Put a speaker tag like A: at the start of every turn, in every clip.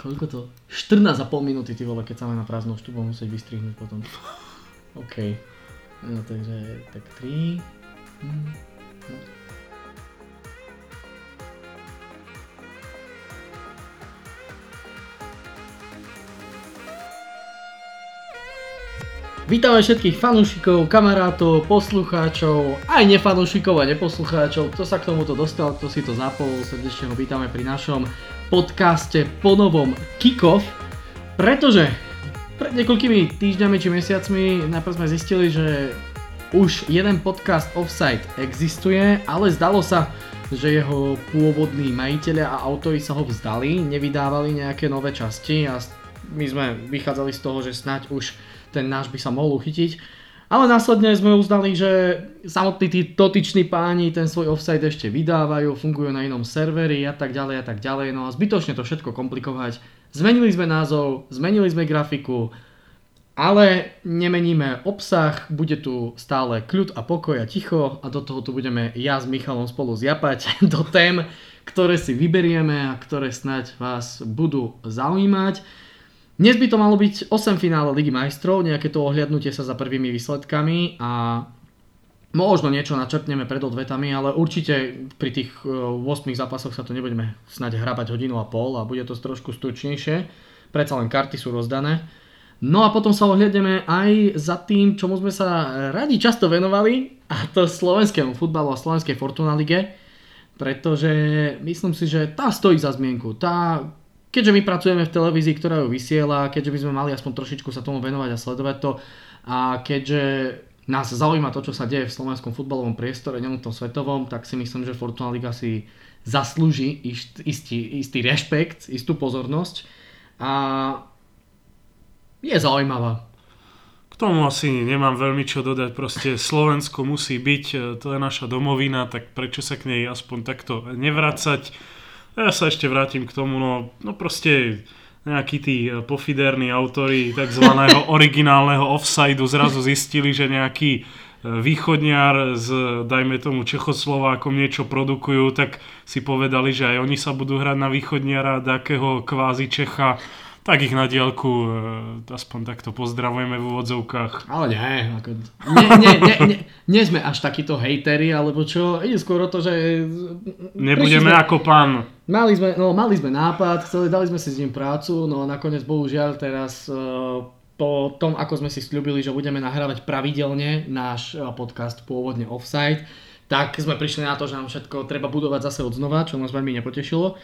A: koľko to? 14,5 minúty, ty vole, keď sa na prázdnu už tu musieť vystrihnúť potom. OK. No takže, tak 3. Hm. No. Vítame všetkých fanúšikov, kamarátov, poslucháčov, aj nefanúšikov a neposlucháčov. Kto sa k tomuto dostal, kto si to zapol, srdečne ho vítame pri našom podcaste po novom Kickoff, pretože pred niekoľkými týždňami či mesiacmi najprv sme zistili, že už jeden podcast Offside existuje, ale zdalo sa, že jeho pôvodní majiteľia a autori sa ho vzdali, nevydávali nejaké nové časti a my sme vychádzali z toho, že snáď už ten náš by sa mohol uchytiť. Ale následne sme uznali, že samotní tí dotyční páni ten svoj offside ešte vydávajú, fungujú na inom serveri a tak ďalej a tak ďalej. No a zbytočne to všetko komplikovať. Zmenili sme názov, zmenili sme grafiku, ale nemeníme obsah, bude tu stále kľud a pokoj a ticho a do toho tu budeme ja s Michalom spolu zjapať do tém, ktoré si vyberieme a ktoré snať vás budú zaujímať. Dnes by to malo byť 8 finále Ligy majstrov, nejaké to ohliadnutie sa za prvými výsledkami a možno niečo načrtneme pred odvetami, ale určite pri tých 8 e, zápasoch sa to nebudeme snať hrabať hodinu a pol a bude to trošku stručnejšie. Predsa len karty sú rozdané. No a potom sa ohliadneme aj za tým, čomu sme sa radi často venovali, a to slovenskému futbalu a slovenskej Fortuna Lige, pretože myslím si, že tá stojí za zmienku. Tá keďže my pracujeme v televízii, ktorá ju vysiela, keďže by sme mali aspoň trošičku sa tomu venovať a sledovať to a keďže nás zaujíma to, čo sa deje v slovenskom futbalovom priestore, nielen tom svetovom, tak si myslím, že Fortuna Liga si zaslúži istý, istý rešpekt, istú pozornosť a je zaujímavá.
B: K tomu asi nemám veľmi čo dodať, proste Slovensko musí byť, to je naša domovina, tak prečo sa k nej aspoň takto nevracať ja sa ešte vrátim k tomu, no, no proste nejakí tí eh, pofiderní autory tzv. originálneho offsideu zrazu zistili, že nejaký eh, východniar s, dajme tomu, Čechoslovákom niečo produkujú, tak si povedali, že aj oni sa budú hrať na východniara, takého kvázi Čecha tak ich na diálku e, aspoň takto pozdravujeme v úvodzovkách.
A: Ale nie, ako, nie, nie, nie, nie, nie sme až takíto hejteri, alebo čo, ide skôr o to, že...
B: Nebudeme sme, ako pán.
A: Mali sme, no, mali sme nápad, chceli, dali sme si s ním prácu, no a nakoniec bohužiaľ teraz uh, po tom, ako sme si slúbili, že budeme nahrávať pravidelne náš podcast pôvodne Offside, tak sme prišli na to, že nám všetko treba budovať zase od znova, čo nás veľmi nepotešilo.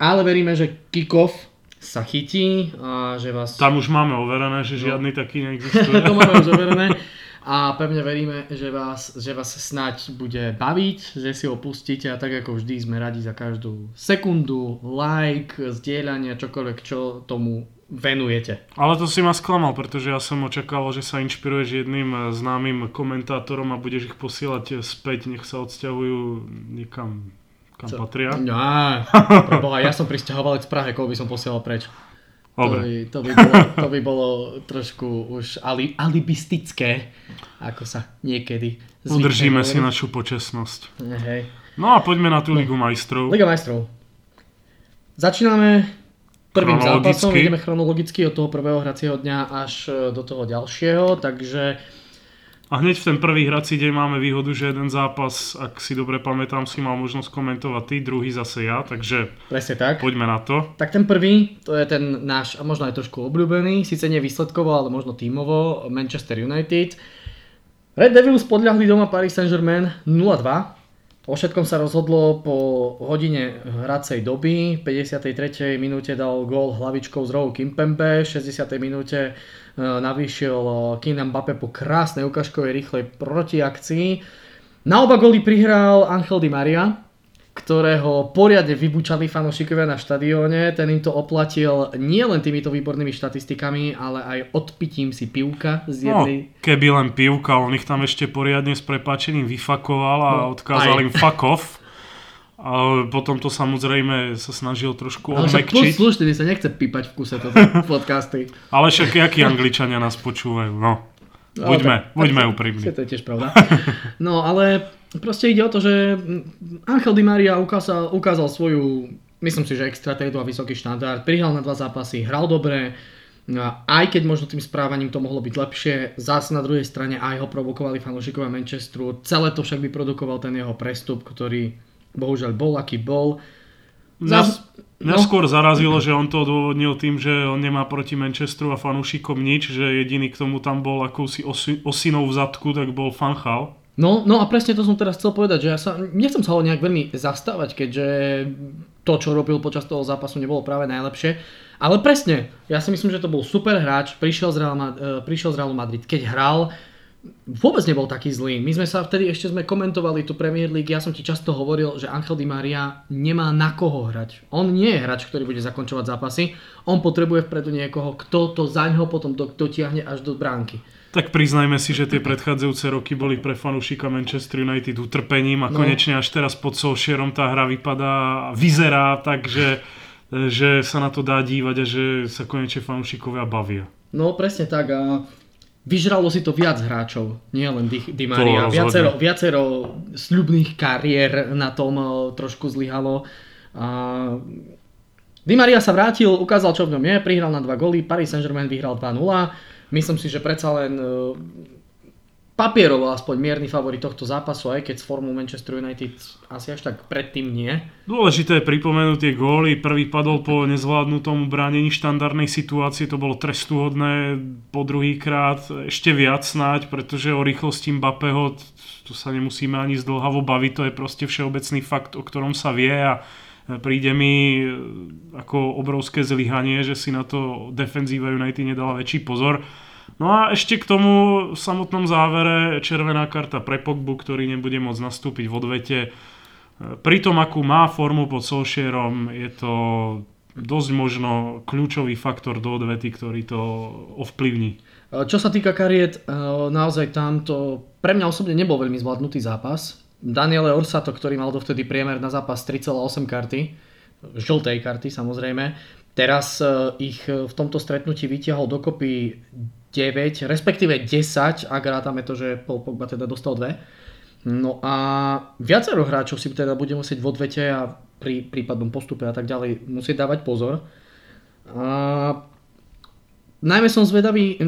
A: Ale veríme, že kick-off sa chytí a že vás...
B: Tam už máme overené, že no. žiadny taký neexistuje.
A: to máme už overené a pevne veríme, že vás, že vás snáď bude baviť, že si ho pustíte a tak ako vždy sme radi za každú sekundu, like, zdieľanie, čokoľvek, čo tomu venujete.
B: Ale to si ma sklamal, pretože ja som očakával, že sa inšpiruješ jedným známym komentátorom a budeš ich posielať späť, nech sa odsťahujú niekam kam patria?
A: No, preboha, ja som pristahovalec z Prahe, koho by som posielal preč. Dobre. To, by, to, by bolo, to by bolo trošku už ali, alibistické, ako sa niekedy
B: Udržíme si našu počesnosť.
A: Hej.
B: No a poďme na tú Ligu majstrov.
A: Liga majstrov. Začíname prvým zápasom, ideme chronologicky od toho prvého hracieho dňa až do toho ďalšieho, takže
B: a hneď v ten prvý hrací deň máme výhodu, že jeden zápas, ak si dobre pamätám, si mal možnosť komentovať ty, druhý zase ja, takže
A: Presne tak.
B: poďme na to.
A: Tak ten prvý, to je ten náš, a možno aj trošku obľúbený, síce nie výsledkovo, ale možno tímovo, Manchester United. Red Devils podľahli doma Paris Saint-Germain 0-2. O všetkom sa rozhodlo po hodine hracej doby. V 53. minúte dal gól hlavičkou z rohu Kimpembe, v 60. minúte E, navýšil e, Kylian Mbappé po krásnej ukážkovej rýchlej protiakcii. Na oba goly prihral Angel Di Maria, ktorého poriadne vybučali fanúšikovia na štadióne. Ten im to oplatil nielen týmito výbornými štatistikami, ale aj odpitím si pivka z no, jednej...
B: No, keby len pivka, on ich tam ešte poriadne s prepačením vyfakoval a no, odkázal aj. im fuck off. A potom to samozrejme sa snažil trošku
A: Ale však slušne, mi sa nechce pípať v kuse toto podcasty.
B: Ale však akí angličania nás počúvajú, no. no buďme, no, buďme úprimní.
A: To je tiež pravda. No ale proste ide o to, že Angel Di Maria ukázal, ukázal svoju myslím si, že extra a vysoký štandard. Prihral na dva zápasy, hral dobre, aj keď možno tým správaním to mohlo byť lepšie, zás na druhej strane aj ho provokovali fanúšikovia Manchesteru. Celé to však vyprodukoval ten jeho prestup, ktorý bohužiaľ bol, aký bol.
B: Zas, Mňa no. skôr zarazilo, že on to odôvodnil tým, že on nemá proti Manchesteru a fanúšikom nič, že jediný k tomu tam bol akousi osi, osinou v zadku, tak bol Fanchal.
A: No, no a presne to som teraz chcel povedať, že ja sa, nechcem sa ho nejak veľmi zastávať, keďže to, čo robil počas toho zápasu, nebolo práve najlepšie. Ale presne, ja si myslím, že to bol super hráč, prišiel z, Real, uh, prišiel z Realu Madrid, keď hral, vôbec nebol taký zlý. My sme sa vtedy ešte sme komentovali tú Premier League, ja som ti často hovoril, že Angel Di Maria nemá na koho hrať. On nie je hráč, ktorý bude zakončovať zápasy, on potrebuje vpredu niekoho, kto to za ňo potom dotiahne až do bránky.
B: Tak priznajme si, že tie predchádzajúce roky boli pre fanúšika Manchester United utrpením a no. konečne až teraz pod Solskjaerom tá hra vypadá, vyzerá tak, že, že sa na to dá dívať a že sa konečne fanúšikovia bavia.
A: No presne tak a vyžralo si to viac hráčov, nie len Di, Di Maria. Viacero, viacero sľubných kariér na tom trošku zlyhalo. A Di Maria sa vrátil, ukázal čo v ňom je, prihral na dva góly, Paris Saint-Germain vyhral 2-0 Myslím si, že predsa len e, papierovo aspoň mierny favorit tohto zápasu, aj keď s formou Manchester United asi až tak predtým nie.
B: Dôležité je pripomenúť tie góly. Prvý padol po nezvládnutom bránení štandardnej situácie, to bolo trestuhodné, po druhý krát ešte viac snáď, pretože o rýchlosti Mbappého tu sa nemusíme ani zdlhavo baviť, to je proste všeobecný fakt, o ktorom sa vie a príde mi e, ako obrovské zlyhanie, že si na to defenzíva United nedala väčší pozor. No a ešte k tomu v samotnom závere červená karta pre Pogbu, ktorý nebude môcť nastúpiť v odvete. E, pri tom, akú má formu pod Solskjaerom, je to dosť možno kľúčový faktor do odvety, ktorý to ovplyvní.
A: E, čo sa týka kariet, naozaj tamto pre mňa osobne nebol veľmi zvládnutý zápas. Daniele Orsato, ktorý mal dovtedy priemer na zápas 3,8 karty, žltej karty samozrejme, teraz e, ich e, v tomto stretnutí vytiahol dokopy 9, respektíve 10, ak rátame to, že Paul Pogba teda dostal dve. No a viacero hráčov si teda bude musieť v odvete a pri prípadnom postupe a tak ďalej musieť dávať pozor. A najmä som zvedavý,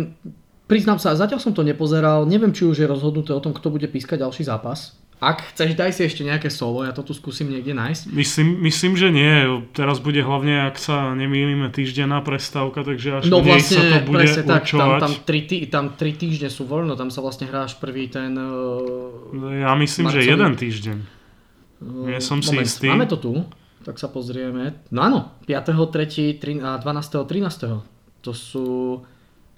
A: priznám sa, zatiaľ som to nepozeral, neviem či už je rozhodnuté o tom, kto bude pískať ďalší zápas. Ak chceš, daj si ešte nejaké solo, ja to tu skúsim niekde nájsť.
B: Myslím, myslím že nie. Teraz bude hlavne, ak sa nemýlime, týždenná prestávka, takže až
A: no, vlastne, sa to bude presne tak, tam, tam, tri tý, tam tri týždne sú voľno, tam sa vlastne hráš prvý ten... Uh,
B: ja myslím, marcový. že jeden týždeň. Uh, nie som si istý.
A: Máme to tu, tak sa pozrieme. No áno, 5.3. a 12. 13. To sú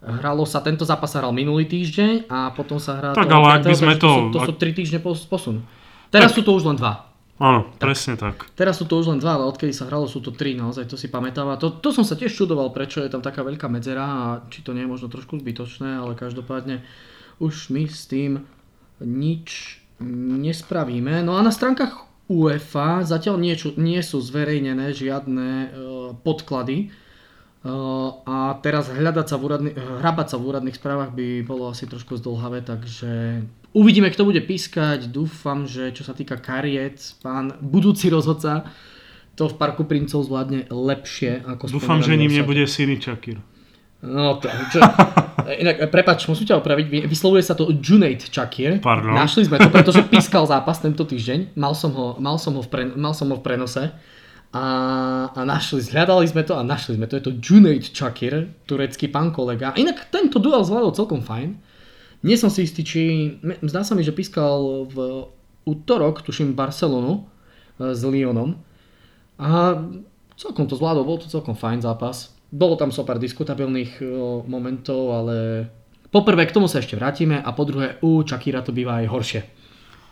A: Hralo sa, tento zápas sa hral minulý týždeň a potom sa hrá...
B: Tak ale ak by sme to...
A: To sú, to sú 3 týždne posun. Teraz tak. sú to už len dva.
B: Áno, tak. presne tak.
A: Teraz sú to už len dva, ale odkedy sa hralo sú to tri, naozaj to si pamätám. A to, to som sa tiež čudoval, prečo je tam taká veľká medzera a či to nie je možno trošku zbytočné, ale každopádne už my s tým nič nespravíme. No a na stránkach UEFA zatiaľ nie, nie sú zverejnené žiadne uh, podklady, a teraz hľadať sa v úradný, hrabať sa v úradných správach by bolo asi trošku zdlhavé, takže uvidíme, kto bude pískať. Dúfam, že čo sa týka kariet, pán budúci rozhodca to v Parku princov zvládne lepšie ako
B: Dúfam, že ním nebude Siri Čakir.
A: No to, čo, inak, prepač, musím ťa opraviť, vyslovuje sa to Junaid Čakir.
B: Pardon.
A: Našli sme to, pretože pískal zápas tento týždeň, mal som ho, mal som ho, v, pre, mal som ho v prenose a, a našli, zhľadali sme to a našli sme to. Je to Junaid Chakir, turecký pán kolega. Inak tento duel zvládol celkom fajn. Nie som si istý, či... Zdá sa mi, že pískal v útorok, tuším, Barcelonu e, s Lyonom. A celkom to zvládol, bol to celkom fajn zápas. Bolo tam so pár diskutabilných e, momentov, ale poprvé k tomu sa ešte vrátime a po druhé u Čakíra to býva aj horšie.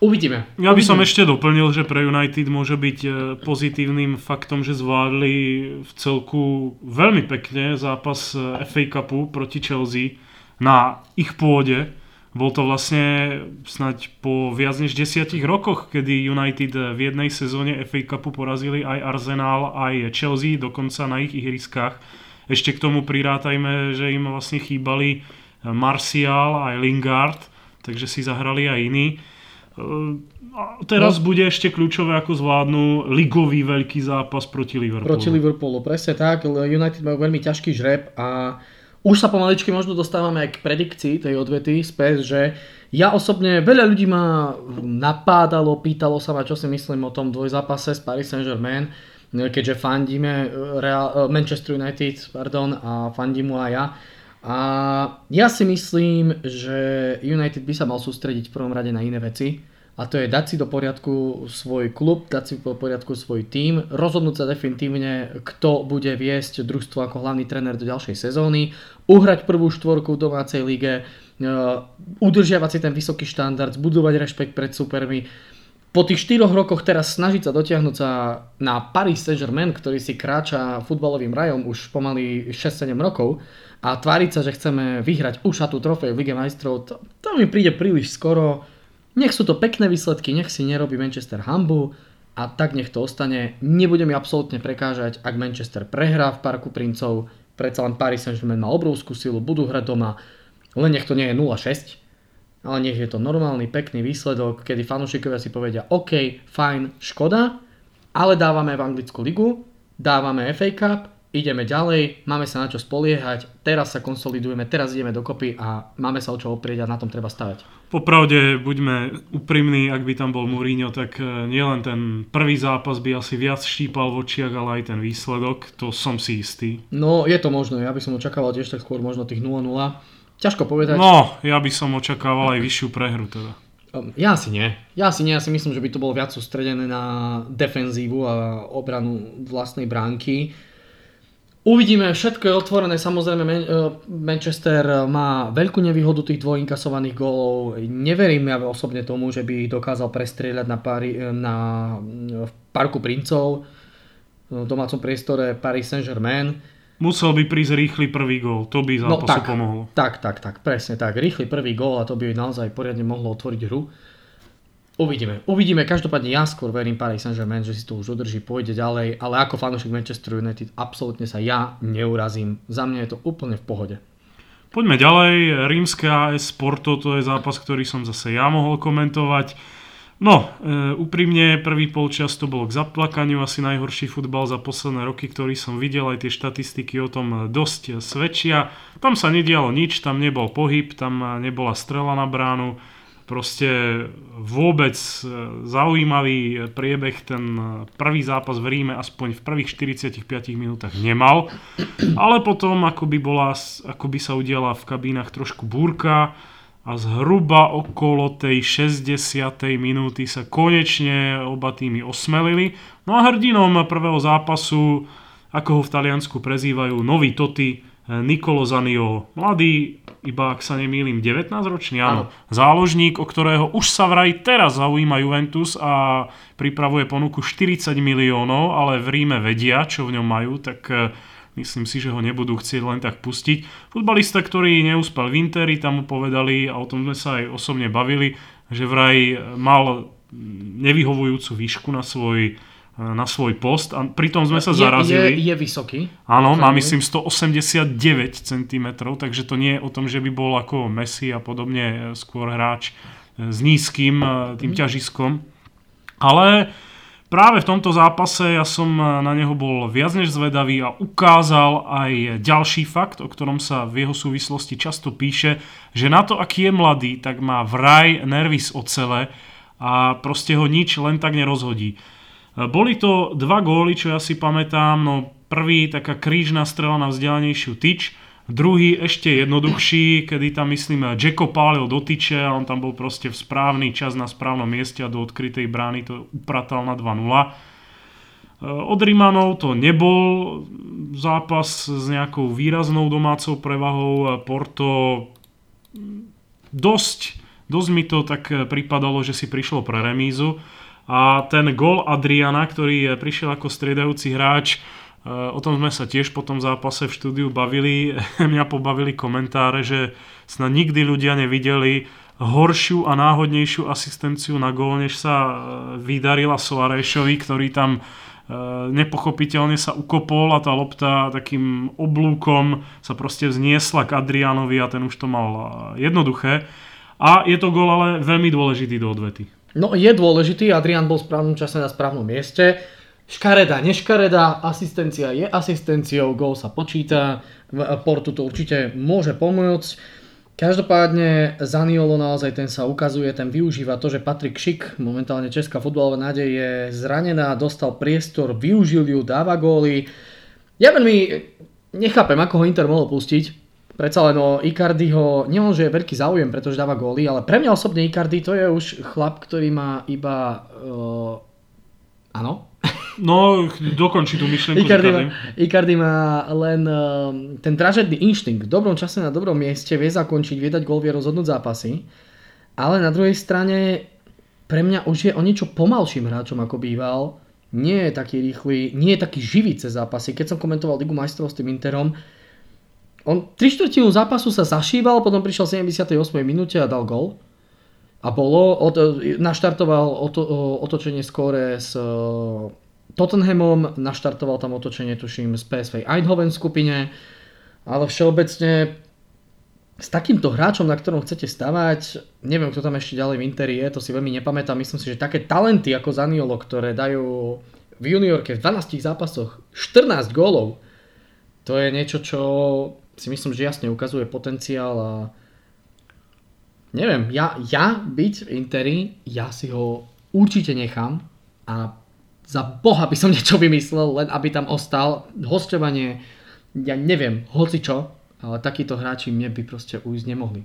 A: Uvidíme.
B: Ja by
A: Uvidíme.
B: som ešte doplnil, že pre United môže byť e, pozitívnym faktom, že zvládli v celku veľmi pekne zápas e, FA Cupu proti Chelsea na ich pôde. Bol to vlastne snať po viac než desiatich rokoch, kedy United v jednej sezóne FA Cupu porazili aj Arsenal, aj Chelsea, dokonca na ich ihriskách. Ešte k tomu prirátajme, že im vlastne chýbali Martial aj Lingard, takže si zahrali aj iní. A teraz no. bude ešte kľúčové, ako zvládnu ligový veľký zápas proti Liverpoolu.
A: Proti Liverpoolu, presne tak. United majú veľmi ťažký žreb a už sa pomaličky možno dostávame aj k predikcii tej odvety späť, že ja osobne, veľa ľudí ma napádalo, pýtalo sa ma, čo si myslím o tom dvojzápase s Paris Saint-Germain, keďže fandíme Real, Manchester United pardon, a fandím mu aj ja. A ja si myslím, že United by sa mal sústrediť v prvom rade na iné veci a to je dať si do poriadku svoj klub, dať si do poriadku svoj tím, rozhodnúť sa definitívne, kto bude viesť družstvo ako hlavný tréner do ďalšej sezóny, uhrať prvú štvorku v domácej lige, e, udržiavať si ten vysoký štandard, zbudovať rešpekt pred supermi. Po tých 4 rokoch teraz snažiť sa dotiahnuť sa na Paris Saint-Germain, ktorý si kráča futbalovým rajom už pomaly 6-7 rokov a tváriť sa, že chceme vyhrať už tú trofej v Lige majstrov, to, to mi príde príliš skoro. Nech sú to pekné výsledky, nech si nerobí Manchester hambu a tak nech to ostane. Nebude mi absolútne prekážať, ak Manchester prehrá v Parku princov, predsa len Paris Saint-Germain má obrovskú silu, budú hrať doma, len nech to nie je 0-6, ale nech je to normálny, pekný výsledok, kedy fanúšikovia si povedia, OK, fajn, škoda, ale dávame v Anglickú ligu, dávame FA Cup, ideme ďalej, máme sa na čo spoliehať, teraz sa konsolidujeme, teraz ideme dokopy a máme sa o čo oprieť a na tom treba stavať.
B: Popravde, buďme úprimní, ak by tam bol Mourinho, tak e, nielen ten prvý zápas by asi viac štípal v očiach, ale aj ten výsledok, to som si istý.
A: No, je to možné, ja by som očakával tiež tak skôr možno tých 0-0. Ťažko povedať.
B: No, ja by som očakával aj vyššiu prehru teda.
A: Ehm, ja si nie. Ja si nie, ja si myslím, že by to bolo viac sústredené na defenzívu a obranu vlastnej bránky Uvidíme, všetko je otvorené, samozrejme e, Manchester má veľkú nevýhodu tých dvojinkasovaných gólov. Neverím ja osobne tomu, že by dokázal prestrieľať na, pari, e, na v Parku princov, v domácom priestore Paris Saint-Germain.
B: Musel by prísť rýchly prvý gól, to by zápasu no,
A: tak,
B: pomohlo.
A: Tak, tak, tak, presne tak. Rýchly prvý gól a to by naozaj poriadne mohlo otvoriť hru. Uvidíme. Uvidíme. Každopádne ja skôr verím Paris Saint-Germain, že si to už udrží, pôjde ďalej, ale ako fanúšik Manchester United absolútne sa ja neurazím. Za mňa je to úplne v pohode.
B: Poďme ďalej. Rímske AS Porto, to je zápas, ktorý som zase ja mohol komentovať. No, e, úprimne, prvý polčas to bolo k zaplakaniu, asi najhorší futbal za posledné roky, ktorý som videl, aj tie štatistiky o tom dosť svedčia. Tam sa nedialo nič, tam nebol pohyb, tam nebola strela na bránu proste vôbec e, zaujímavý priebeh ten e, prvý zápas v Ríme aspoň v prvých 45 minútach nemal, ale potom ako by, bola, ako by sa udiala v kabínach trošku búrka a zhruba okolo tej 60. minúty sa konečne oba týmy osmelili. No a hrdinom prvého zápasu, ako ho v Taliansku prezývajú, nový Toty, Nikolo Zanio, mladý, iba ak sa nemýlim, 19-ročný, áno, áno. záložník, o ktorého už sa vraj teraz zaujíma Juventus a pripravuje ponuku 40 miliónov, ale v Ríme vedia, čo v ňom majú, tak myslím si, že ho nebudú chcieť len tak pustiť. Futbalista, ktorý neúspel v Interi, tam mu povedali, a o tom sme sa aj osobne bavili, že vraj mal nevyhovujúcu výšku na svoj na svoj post a pritom sme sa zarazili.
A: Je, je vysoký.
B: Áno, má myslím 189 cm, takže to nie je o tom, že by bol ako Messi a podobne e, skôr hráč e, s nízkym e, tým mm. ťažiskom. Ale práve v tomto zápase ja som na neho bol viac než zvedavý a ukázal aj ďalší fakt, o ktorom sa v jeho súvislosti často píše, že na to, aký je mladý, tak má vraj nervy z ocele a proste ho nič len tak nerozhodí. Boli to dva góly, čo ja si pamätám, no prvý taká krížna strela na vzdialenejšiu tyč, druhý ešte jednoduchší, kedy tam myslím Jacko pálil do tyče a on tam bol proste v správny čas na správnom mieste a do odkrytej brány to upratal na 2-0. Od Rimanov to nebol zápas s nejakou výraznou domácou prevahou. Porto dosť, dosť mi to tak pripadalo, že si prišlo pre remízu. A ten gol Adriana, ktorý prišiel ako striedajúci hráč, o tom sme sa tiež po tom zápase v štúdiu bavili. Mňa pobavili komentáre, že snad nikdy ľudia nevideli horšiu a náhodnejšiu asistenciu na gól, než sa eh, vydarila Soarešovi, ktorý tam eh, nepochopiteľne sa ukopol a tá lopta takým oblúkom sa proste vzniesla k Adrianovi a ten už to mal jednoduché. A je to gól ale veľmi dôležitý do odvety.
A: No je dôležitý, Adrian bol v správnom čase na správnom mieste. Škareda, neškareda, asistencia je asistenciou, gól sa počíta, Portu to určite môže pomôcť. Každopádne Zaniolo naozaj ten sa ukazuje, ten využíva to, že Patrik Šik, momentálne česká futbalová nádej, je zranená, dostal priestor, využil ju, dáva góly. Ja veľmi nechápem, ako ho Inter mohol pustiť, Predsa len o Icardiho, nielen, že je veľký záujem, pretože dáva góly, ale pre mňa osobne Icardi to je už chlap, ktorý má iba... Uh, áno?
B: No, dokončí tú myšlenku.
A: Icardi má, Icardi má len uh, ten dražedný inštinkt. V dobrom čase na dobrom mieste vie zakončiť, vie dať gól, vie rozhodnúť zápasy. Ale na druhej strane pre mňa už je o niečo pomalším hráčom ako býval. Nie je taký rýchly, nie je taký živý cez zápasy. Keď som komentoval Ligu majstrov s tým Interom, on 3 štvrtinu zápasu sa zašíval, potom prišiel v 78. minúte a dal gol. A bolo, od, naštartoval oto, otočenie skóre s e, Tottenhamom, naštartoval tam otočenie, tuším, z PSV Eindhoven skupine, ale všeobecne s takýmto hráčom, na ktorom chcete stavať, neviem, kto tam ešte ďalej v Interi je, to si veľmi nepamätám, myslím si, že také talenty ako Zaniolo, ktoré dajú v juniorke v 12 zápasoch 14 gólov, to je niečo, čo si myslím, že jasne ukazuje potenciál a neviem, ja, ja byť v Interi, ja si ho určite nechám a za boha by som niečo vymyslel, len aby tam ostal. Hostovanie, ja neviem, hoci čo, ale takíto hráči mne by proste ujsť nemohli.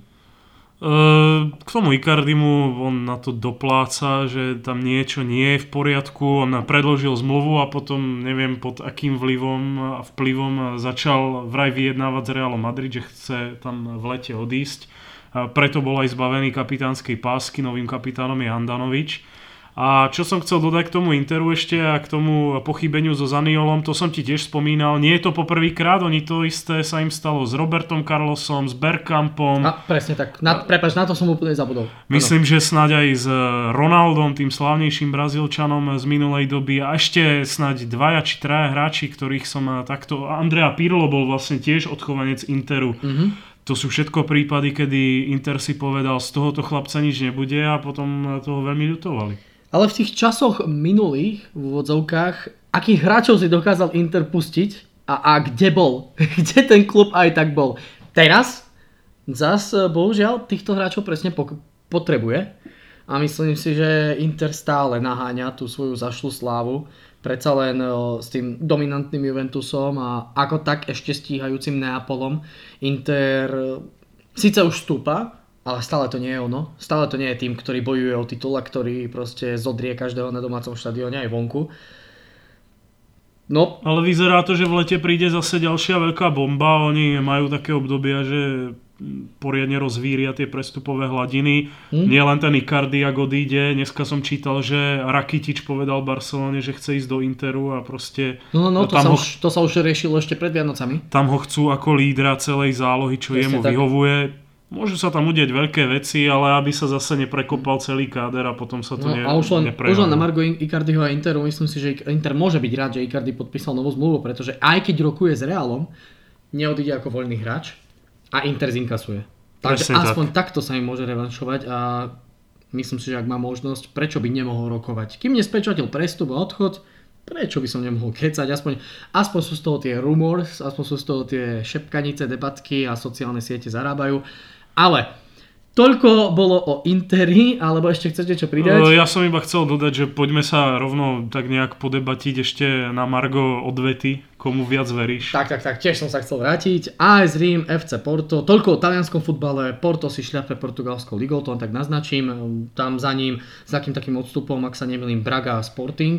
B: Ehm, k tomu Icardimu on na to dopláca, že tam niečo nie je v poriadku, on predložil zmluvu a potom neviem pod akým vlivom a vplyvom začal vraj vyjednávať s Realom Madrid, že chce tam v lete odísť. Preto bol aj zbavený kapitánskej pásky, novým kapitánom je Handanovič a čo som chcel dodať k tomu Interu ešte a k tomu pochybeniu so Zaniolom, to som ti tiež spomínal. Nie je to poprvýkrát, oni to isté sa im stalo s Robertom Carlosom, s Bergkampom.
A: A, presne tak. Na, prepač, na to som úplne zabudol.
B: Myslím, ano. že snáď aj s Ronaldom, tým slávnejším Brazílčanom z minulej doby a ešte snáď dvaja či traja hráči, ktorých som takto... Andrea Pirlo bol vlastne tiež odchovanec Interu. Mm-hmm. To sú všetko prípady, kedy Inter si povedal, z tohoto chlapca nič nebude a potom toho veľmi ľutovali.
A: Ale v tých časoch minulých, v úvodzovkách, akých hráčov si dokázal Inter pustiť a, a kde bol? kde ten klub aj tak bol? Teraz zas bohužiaľ týchto hráčov presne potrebuje a myslím si, že Inter stále naháňa tú svoju zašlú slávu predsa len s tým dominantným Juventusom a ako tak ešte stíhajúcim Neapolom. Inter síce už stúpa, ale stále to nie je ono. Stále to nie je tým, ktorý bojuje o titul a ktorý proste zodrie každého na domácom štadióne aj vonku.
B: No. Ale vyzerá to, že v lete príde zase ďalšia veľká bomba. Oni majú také obdobia, že poriadne rozvíria tie prestupové hladiny. Hmm? Nie len ten Icardi, ak odíde. Dneska som čítal, že Rakitič povedal Barcelone, že chce ísť do Interu a proste...
A: No, no, no to, sa ho, už, to sa už riešilo ešte pred Vianocami.
B: Tam ho chcú ako lídra celej zálohy, čo Presne jemu tak. vyhovuje Môžu sa tam udieť veľké veci, ale aby sa zase neprekopal celý káder a potom sa to no, ne,
A: a už len, už len na Margo Icardiho a Interu myslím si, že Inter môže byť rád, že Icardi podpísal novú zmluvu, pretože aj keď rokuje s Realom, neodíde ako voľný hráč a Inter zinkasuje. Takže Presne aspoň tak. takto sa im môže revanšovať a myslím si, že ak má možnosť, prečo by nemohol rokovať. Kým nespečatil prestup a odchod, prečo by som nemohol kecať, aspoň, aspoň sú z toho tie rumors, aspoň sú z toho tie šepkanice, debatky a sociálne siete zarábajú ale Toľko bolo o Interi, alebo ešte chcete čo pridať?
B: Ja som iba chcel dodať, že poďme sa rovno tak nejak podebatiť ešte na Margo odvety, komu viac veríš.
A: Tak, tak, tak, tiež som sa chcel vrátiť. AS Rím, FC Porto, toľko o talianskom futbale, Porto si šľape portugalskou ligou, to tak naznačím. Tam za ním, s takým takým odstupom, ak sa nemýlim, Braga a Sporting.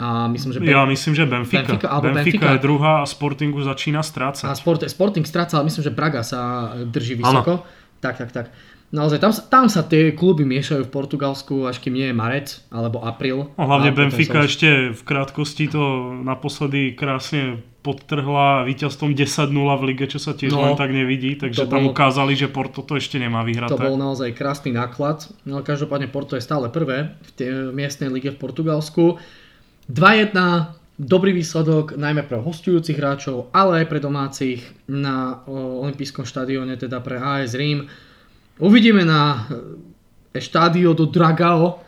A: A myslím, že
B: ben... Ja myslím, že Benfica. Benfica, Benfica, Benfica je druhá a Sporting už začína strácať.
A: A Sport, Sporting stráca, ale myslím, že Braga sa drží vysoko. Ano. Tak, tak, tak. Naozaj, tam, tam sa tie kluby miešajú v Portugalsku, až kým nie je marec alebo apríl.
B: No, hlavne Benfica ešte v krátkosti to naposledy krásne podtrhla víťazstvom 10-0 v lige, čo sa tiež no, len tak nevidí, takže tam bol, ukázali, že Porto to ešte nemá vyhraté.
A: To bol naozaj krásny náklad, no každopádne Porto je stále prvé v tej miestnej lige v Portugalsku. 2-1, dobrý výsledok najmä pre hostujúcich hráčov, ale aj pre domácich na olympijskom štadióne, teda pre AS Rím. Uvidíme na e, štádio do Dragao,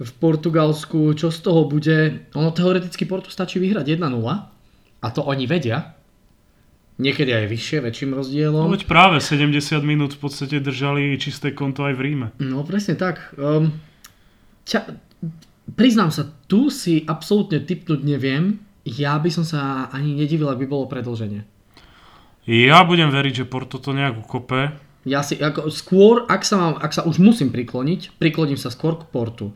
A: v Portugalsku, čo z toho bude. Ono teoreticky Portu stačí vyhrať 1-0 a to oni vedia. Niekedy aj vyššie, väčším rozdielom.
B: No veď práve 70 minút v podstate držali čisté konto aj v Ríme.
A: No presne tak. Um, ťa, priznám sa, tu si absolútne typnúť neviem. Ja by som sa ani nedivil, ak by bolo predlženie.
B: Ja budem veriť, že Porto to nejak ukope.
A: Ja si, ako, skôr, ak sa, mám, ak sa už musím prikloniť, prikloním sa skôr k Portu.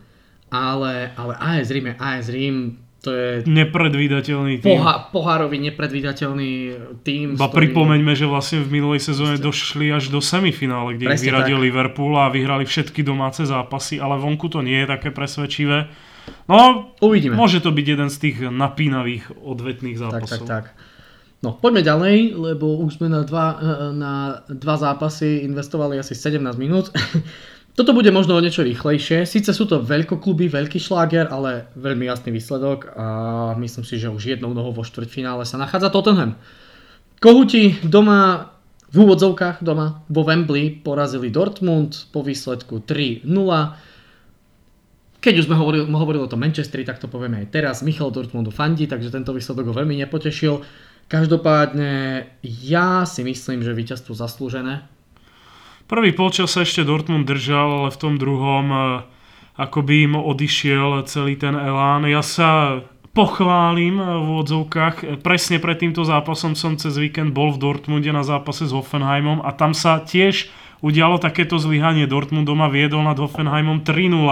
A: Ale, ale AS Rím je AS Rím, to je
B: Nepredvídateľný tým.
A: poha, pohárový nepredvídateľný tým.
B: Ba
A: s ktorým-
B: pripomeňme, že vlastne v minulej sezóne došli až do semifinále, kde ich
A: Presne
B: vyradil
A: tak.
B: Liverpool a vyhrali všetky domáce zápasy, ale vonku to nie je také presvedčivé. No,
A: Uvidíme.
B: môže to byť jeden z tých napínavých odvetných
A: Tak, tak,
B: zápasov.
A: tak. No, poďme ďalej, lebo už sme na dva, eh, na dva zápasy investovali asi 17 minút. Toto bude možno o niečo rýchlejšie. Sice sú to veľkokluby, veľký šláger, ale veľmi jasný výsledok a myslím si, že už jednou nohou vo štvrťfinále sa nachádza Tottenham. Kohuti doma, v úvodzovkách doma, vo Wembley porazili Dortmund po výsledku 3-0. Keď už sme hovorili, hovorili o tom Manchesteri, tak to povieme aj teraz. Michal Dortmundu fandí, takže tento výsledok ho veľmi nepotešil. Každopádne ja si myslím, že víťazstvo zaslúžené.
B: Prvý polčas sa ešte Dortmund držal, ale v tom druhom eh, ako by im odišiel celý ten elán. Ja sa pochválim eh, v odzovkách. Presne pred týmto zápasom som cez víkend bol v Dortmunde na zápase s Hoffenheimom a tam sa tiež udialo takéto zlyhanie. Dortmund doma viedol nad Hoffenheimom 3-0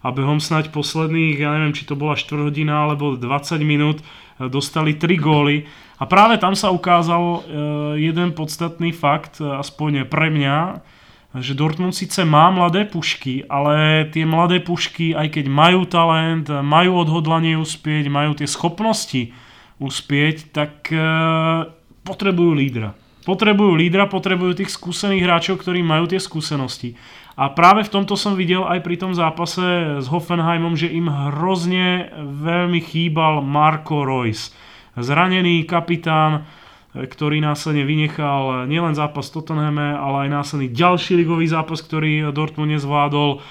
B: a behom snať posledných, ja neviem, či to bola 4 hodina alebo 20 minút, dostali 3 góly. A práve tam sa ukázal eh, jeden podstatný fakt, eh, aspoň pre mňa, že Dortmund síce má mladé pušky, ale tie mladé pušky, aj keď majú talent, majú odhodlanie uspieť, majú tie schopnosti uspieť, tak e, potrebujú lídra. Potrebujú lídra, potrebujú tých skúsených hráčov, ktorí majú tie skúsenosti. A práve v tomto som videl aj pri tom zápase s Hoffenheimom, že im hrozne veľmi chýbal Marco Reus. Zranený kapitán, ktorý následne vynechal nielen zápas v Tottenhame, ale aj následný ďalší ligový zápas, ktorý Dortmund nezvládol.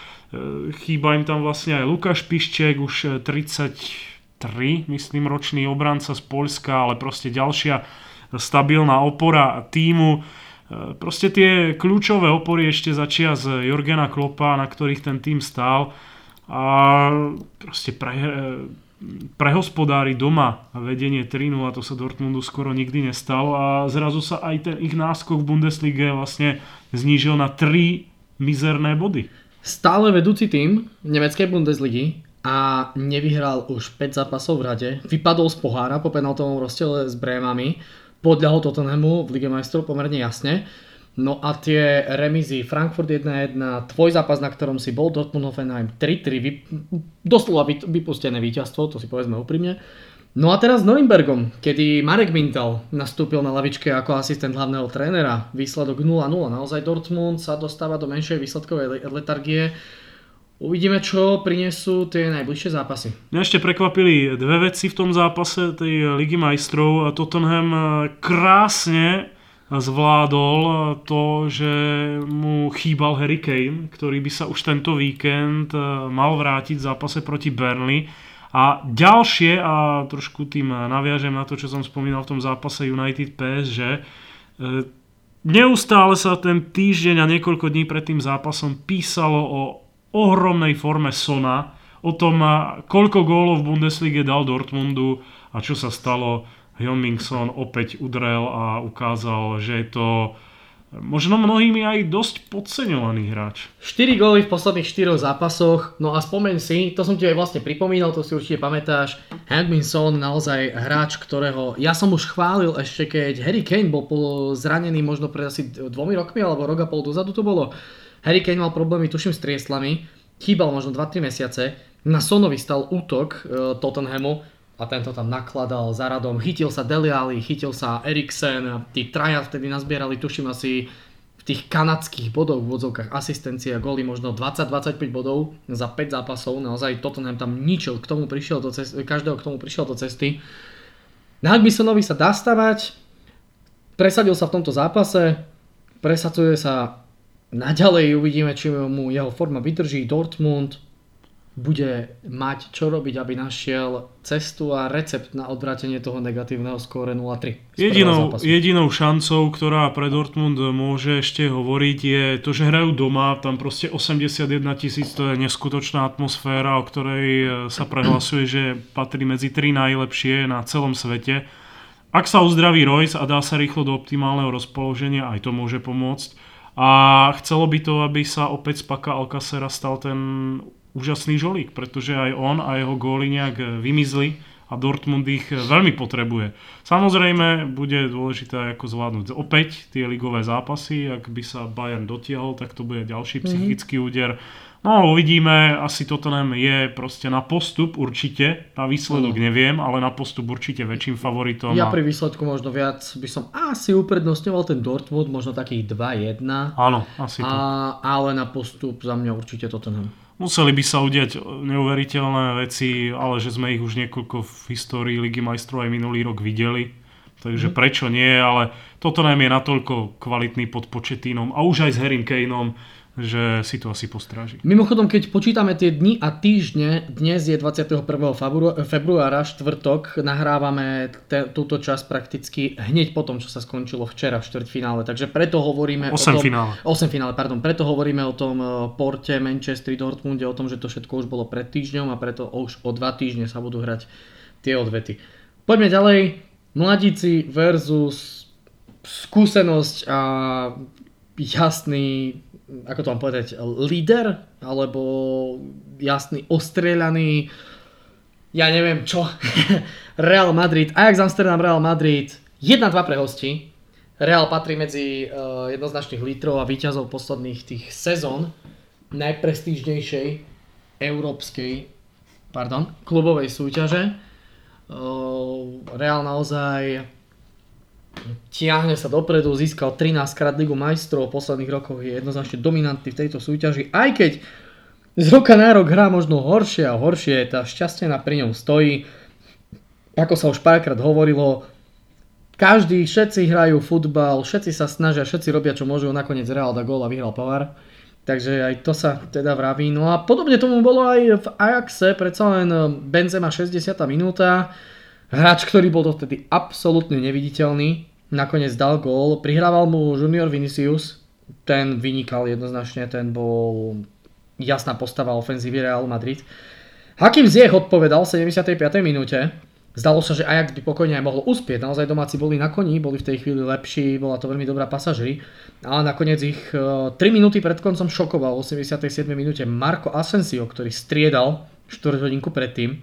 B: Chýba im tam vlastne aj Lukáš Pišček, už 33, myslím, ročný obranca z Poľska, ale proste ďalšia stabilná opora týmu. Proste tie kľúčové opory ešte začia z Jorgena Kloppa, na ktorých ten tým stál. A proste pre, prehospodári doma vedenie 3 a to sa Dortmundu skoro nikdy nestalo a zrazu sa aj ten ich náskok v Bundeslige vlastne znížil na 3 mizerné body.
A: Stále vedúci tým nemeckej Bundesligy a nevyhral už 5 zápasov v rade. Vypadol z pohára po penaltovom rozdiele s Brémami. Podľahol Tottenhamu v Lige majstrov pomerne jasne. No a tie remízy Frankfurt 1-1, tvoj zápas, na ktorom si bol, Dortmund Hoffenheim 3-3, vy, doslova vy, vypustené víťazstvo, to si povedzme úprimne. No a teraz s Norimbergom, kedy Marek Mintal nastúpil na lavičke ako asistent hlavného trénera, výsledok 0-0, naozaj Dortmund sa dostáva do menšej výsledkovej letargie. Uvidíme, čo prinesú tie najbližšie zápasy.
B: Mňa ešte prekvapili dve veci v tom zápase tej Ligy majstrov. Tottenham krásne zvládol to, že mu chýbal Harry Kane, ktorý by sa už tento víkend mal vrátiť v zápase proti Burnley. A ďalšie, a trošku tým naviažem na to, čo som spomínal v tom zápase United PSG, neustále sa ten týždeň a niekoľko dní pred tým zápasom písalo o ohromnej forme Sona, o tom, koľko gólov v Bundeslige dal Dortmundu a čo sa stalo. Hyomingson opäť udrel a ukázal, že je to možno mnohými aj dosť podceňovaný hráč.
A: 4 góly v posledných 4 zápasoch, no a spomeň si, to som ti aj vlastne pripomínal, to si určite pamätáš, Hyomingson naozaj hráč, ktorého ja som už chválil ešte keď Harry Kane bol zranený možno pred asi dvomi rokmi alebo rok a pol dozadu to bolo. Harry Kane mal problémy tuším s trieslami, chýbal možno 2-3 mesiace, na Sonovi stal útok e, Tottenhamu, a tento tam nakladal za radom. Chytil sa Dele Alli, chytil sa Eriksen, tí traja vtedy nazbierali, tuším asi v tých kanadských bodoch v vodzovkách asistencie a góly možno 20-25 bodov za 5 zápasov. Naozaj Tottenham tam ničil, k tomu prišiel do cesty, každého k tomu prišiel do cesty. Na Hagbisonovi sa dá stavať, presadil sa v tomto zápase, presadzuje sa naďalej, uvidíme, či mu jeho forma vydrží, Dortmund, bude mať čo robiť, aby našiel cestu a recept na odvrátenie toho negatívneho skóre 0-3.
B: Jedinou, jedinou šancou, ktorá pre Dortmund môže ešte hovoriť, je to, že hrajú doma, tam proste 81 tisíc, to je neskutočná atmosféra, o ktorej e, sa prehlasuje, že patrí medzi tri najlepšie na celom svete. Ak sa uzdraví Royce a dá sa rýchlo do optimálneho rozpoloženia, aj to môže pomôcť. A chcelo by to, aby sa opäť z Paka Alcacera stal ten úžasný žolík, pretože aj on a jeho góly nejak eh, vymizli a Dortmund ich eh, veľmi potrebuje. Samozrejme, bude dôležité ako zvládnuť opäť tie ligové zápasy, ak by sa Bayern dotiahol, tak to bude ďalší mhm. psychický úder. No uvidíme, asi Tottenham je proste na postup určite, na výsledok mm. neviem, ale na postup určite väčším favoritom.
A: Ja pri výsledku možno viac by som asi uprednostňoval ten Dortmund, možno takých 2-1.
B: Áno, asi to.
A: A, ale na postup za mňa určite Tottenham.
B: Museli by sa udiať neuveriteľné veci, ale že sme ich už niekoľko v histórii Ligy majstrov aj minulý rok videli. Takže mm. prečo nie, ale toto nám je natoľko kvalitný pod početínom a už aj s Harry Kaneom, že si to asi postráži.
A: Mimochodom, keď počítame tie dni a týždne, dnes je 21. februára, štvrtok, nahrávame te, túto časť prakticky hneď po tom, čo sa skončilo včera v štvrťfinále. Takže preto hovoríme
B: 8 o tom... finále.
A: 8 finále, pardon. Preto hovoríme o tom e, porte Manchester Dortmunde, o tom, že to všetko už bolo pred týždňom a preto už o dva týždne sa budú hrať tie odvety. Poďme ďalej. Mladíci versus skúsenosť a jasný ako to mám povedať, líder, alebo jasný ostrieľaný, ja neviem čo, Real Madrid, Ajax Amsterdam, Real Madrid, 1-2 pre hosti. Real patrí medzi uh, jednoznačných lítrov a výťazov posledných tých sezón najprestížnejšej európskej pardon, klubovej súťaže. Uh, Real naozaj tiahne sa dopredu, získal 13 krát Ligu majstrov, v posledných rokoch je jednoznačne dominantný v tejto súťaži, aj keď z roka na rok hrá možno horšie a horšie, tá šťastie na pri ňom stojí. Ako sa už párkrát hovorilo, každý, všetci hrajú futbal, všetci sa snažia, všetci robia čo môžu, nakoniec Real da gól a vyhral Pavar. Takže aj to sa teda vraví. No a podobne tomu bolo aj v Ajaxe, predsa len Benzema 60. minúta, Hráč, ktorý bol dovtedy absolútne neviditeľný, nakoniec dal gól, prihrával mu Junior Vinicius, ten vynikal jednoznačne, ten bol jasná postava ofenzívy Real Madrid. Hakim Ziyech odpovedal v 75. minúte, Zdalo sa, že Ajax by pokojne aj mohol uspieť. Naozaj domáci boli na koni, boli v tej chvíli lepší, bola to veľmi dobrá pasažery. Ale nakoniec ich 3 e, minúty pred koncom šokoval v 87. minúte Marco Asensio, ktorý striedal 4 hodinku predtým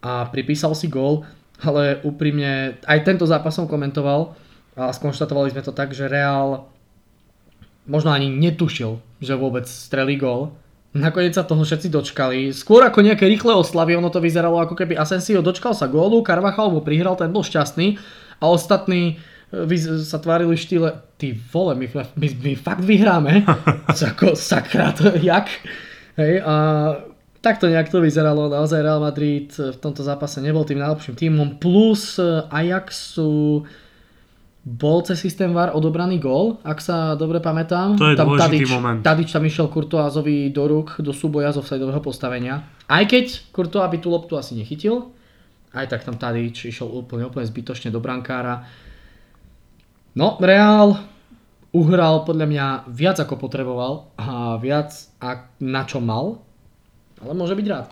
A: a pripísal si gól ale úprimne aj tento zápas som komentoval a skonštatovali sme to tak, že Real možno ani netušil, že vôbec strelí gól. Nakoniec sa toho všetci dočkali. Skôr ako nejaké rýchle oslavy, ono to vyzeralo ako keby Asensio dočkal sa gólu, Carvajal mu prihral, ten bol šťastný a ostatní e, sa tvárili štýle, ty vole, my, my, my fakt vyhráme. Ako sakra, to jak? Hej, a Takto nejak to vyzeralo, naozaj Real Madrid v tomto zápase nebol tým najlepším tímom, plus Ajaxu bol cez systém VAR odobraný gól, ak sa dobre pamätám.
B: To je
A: tam Tadič,
B: moment.
A: Tadič tam išiel Kurtoázovi do rúk, do súboja z offsideového postavenia. Aj keď Kurtoá by tú loptu asi nechytil, aj tak tam Tadič išiel úplne, úplne zbytočne do brankára. No, Real uhral podľa mňa viac ako potreboval a viac na čo mal ale môže byť rád.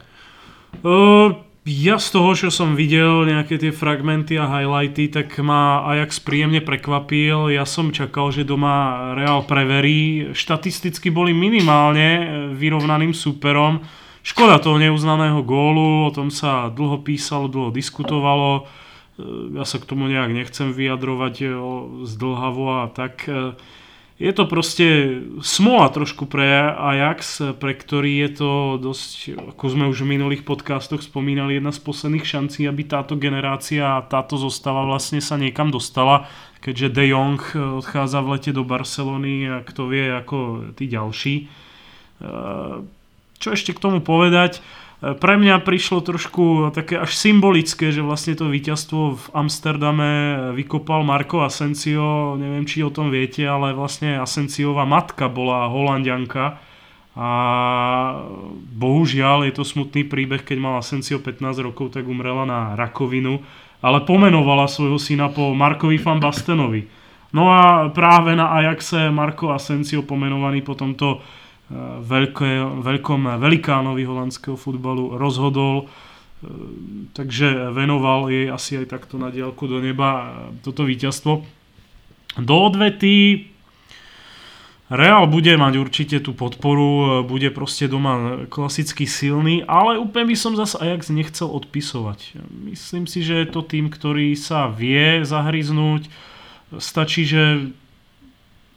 B: Uh, ja z toho, čo som videl, nejaké tie fragmenty a highlighty, tak ma Ajax príjemne prekvapil. Ja som čakal, že doma Real preverí. Štatisticky boli minimálne vyrovnaným superom. Škoda toho neuznaného gólu, o tom sa dlho písalo, dlho diskutovalo. Ja sa k tomu nejak nechcem vyjadrovať zdlhavo a tak. Je to proste smola trošku pre Ajax, pre ktorý je to dosť, ako sme už v minulých podcastoch spomínali, jedna z posledných šancí, aby táto generácia a táto zostava vlastne sa niekam dostala, keďže De Jong odchádza v lete do Barcelony a kto vie ako tí ďalší. Čo ešte k tomu povedať? Pre mňa prišlo trošku také až symbolické, že vlastne to víťazstvo v Amsterdame vykopal Marko Asensio, neviem či o tom viete, ale vlastne Asensiova matka bola holandianka a bohužiaľ je to smutný príbeh, keď mal Asensio 15 rokov, tak umrela na rakovinu, ale pomenovala svojho syna po Markovi van Bastenovi. No a práve na Ajaxe Marko Asensio pomenovaný po tomto veľké, veľkom velikánovi holandského futbalu rozhodol, e, takže venoval jej asi aj takto na diálku do neba e, toto víťazstvo. Do odvety Real bude mať určite tú podporu, bude proste doma klasicky silný, ale úplne by som zase Ajax nechcel odpisovať. Myslím si, že je to tým, ktorý sa vie zahryznúť. Stačí, že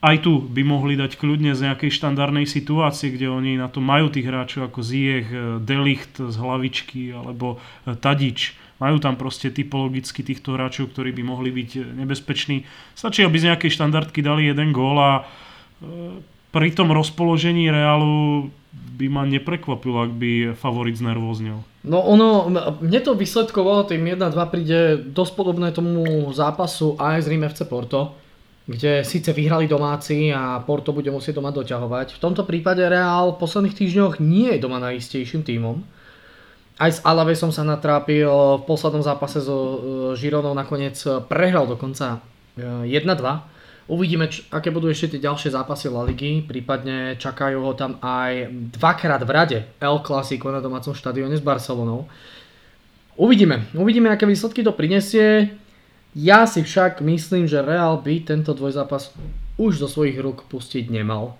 B: aj tu by mohli dať kľudne z nejakej štandardnej situácie, kde oni na to majú tých hráčov ako Ziyech, Delicht z hlavičky alebo Tadič. Majú tam proste typologicky týchto hráčov, ktorí by mohli byť nebezpeční. Stačí, aby z nejakej štandardky dali jeden gól a pri tom rozpoložení Realu by ma neprekvapilo, ak by favorit znervoznil.
A: No ono, mne to vysledkovalo, tým 1-2 príde dosť podobné tomu zápasu aj z Rím FC Porto, kde síce vyhrali domáci a Porto bude musieť doma doťahovať. V tomto prípade Real v posledných týždňoch nie je doma najistejším tímom. Aj s Alavesom sa natrápil, v poslednom zápase so Žironou nakoniec prehral dokonca 1-2 Uvidíme, č- aké budú ešte tie ďalšie zápasy La Ligy, prípadne čakajú ho tam aj dvakrát v rade El Clasico na domácom štadióne s Barcelonou. Uvidíme, uvidíme, aké výsledky to prinesie. Ja si však myslím, že Real by tento dvojzápas už zo svojich rúk pustiť nemal.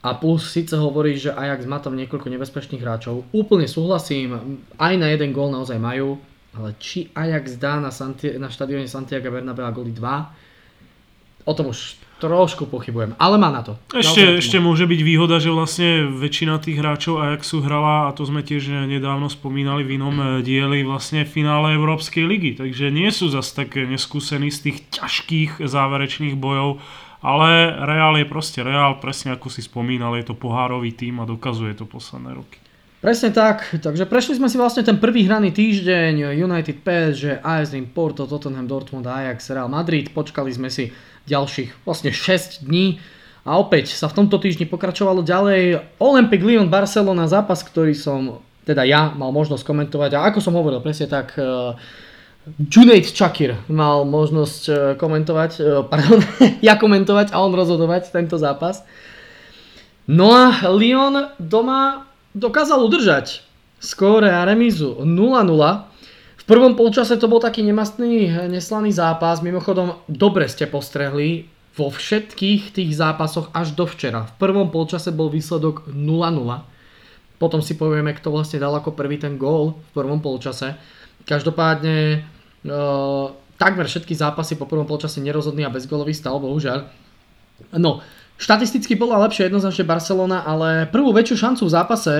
A: A plus síce hovorí, že Ajax má tam niekoľko nebezpečných hráčov. Úplne súhlasím, aj na jeden gól naozaj majú, ale či Ajax dá na, Santi- na štadióne Santiago Bernabeu góly 2, o tom už trošku pochybujem, ale má na to.
B: Ešte, ešte môže byť výhoda, že vlastne väčšina tých hráčov Ajaxu hrala, a to sme tiež nedávno spomínali v inom eh, dieli, vlastne v finále Európskej ligy, takže nie sú zase tak neskúsení z tých ťažkých záverečných bojov, ale Real je proste Real, presne ako si spomínal, je to pohárový tým a dokazuje to posledné roky.
A: Presne tak, takže prešli sme si vlastne ten prvý hraný týždeň United PSG, AS Rím, Porto, Tottenham, Dortmund, Ajax, Real Madrid. Počkali sme si ďalších vlastne 6 dní a opäť sa v tomto týždni pokračovalo ďalej Olympic Lyon Barcelona, zápas, ktorý som teda ja mal možnosť komentovať a ako som hovoril presne tak uh, Junaid Chakir mal možnosť uh, komentovať, uh, pardon, ja komentovať a on rozhodovať tento zápas. No a Lyon doma dokázal udržať skóre a remízu 0-0. V prvom polčase to bol taký nemastný, neslaný zápas. Mimochodom, dobre ste postrehli vo všetkých tých zápasoch až do včera. V prvom polčase bol výsledok 0-0. Potom si povieme, kto vlastne dal ako prvý ten gól v prvom polčase. Každopádne e, takmer všetky zápasy po prvom polčase nerozhodný a bezgolový stav, bohužiaľ. No, Štatisticky bola lepšia jednoznačne Barcelona, ale prvú väčšiu šancu v zápase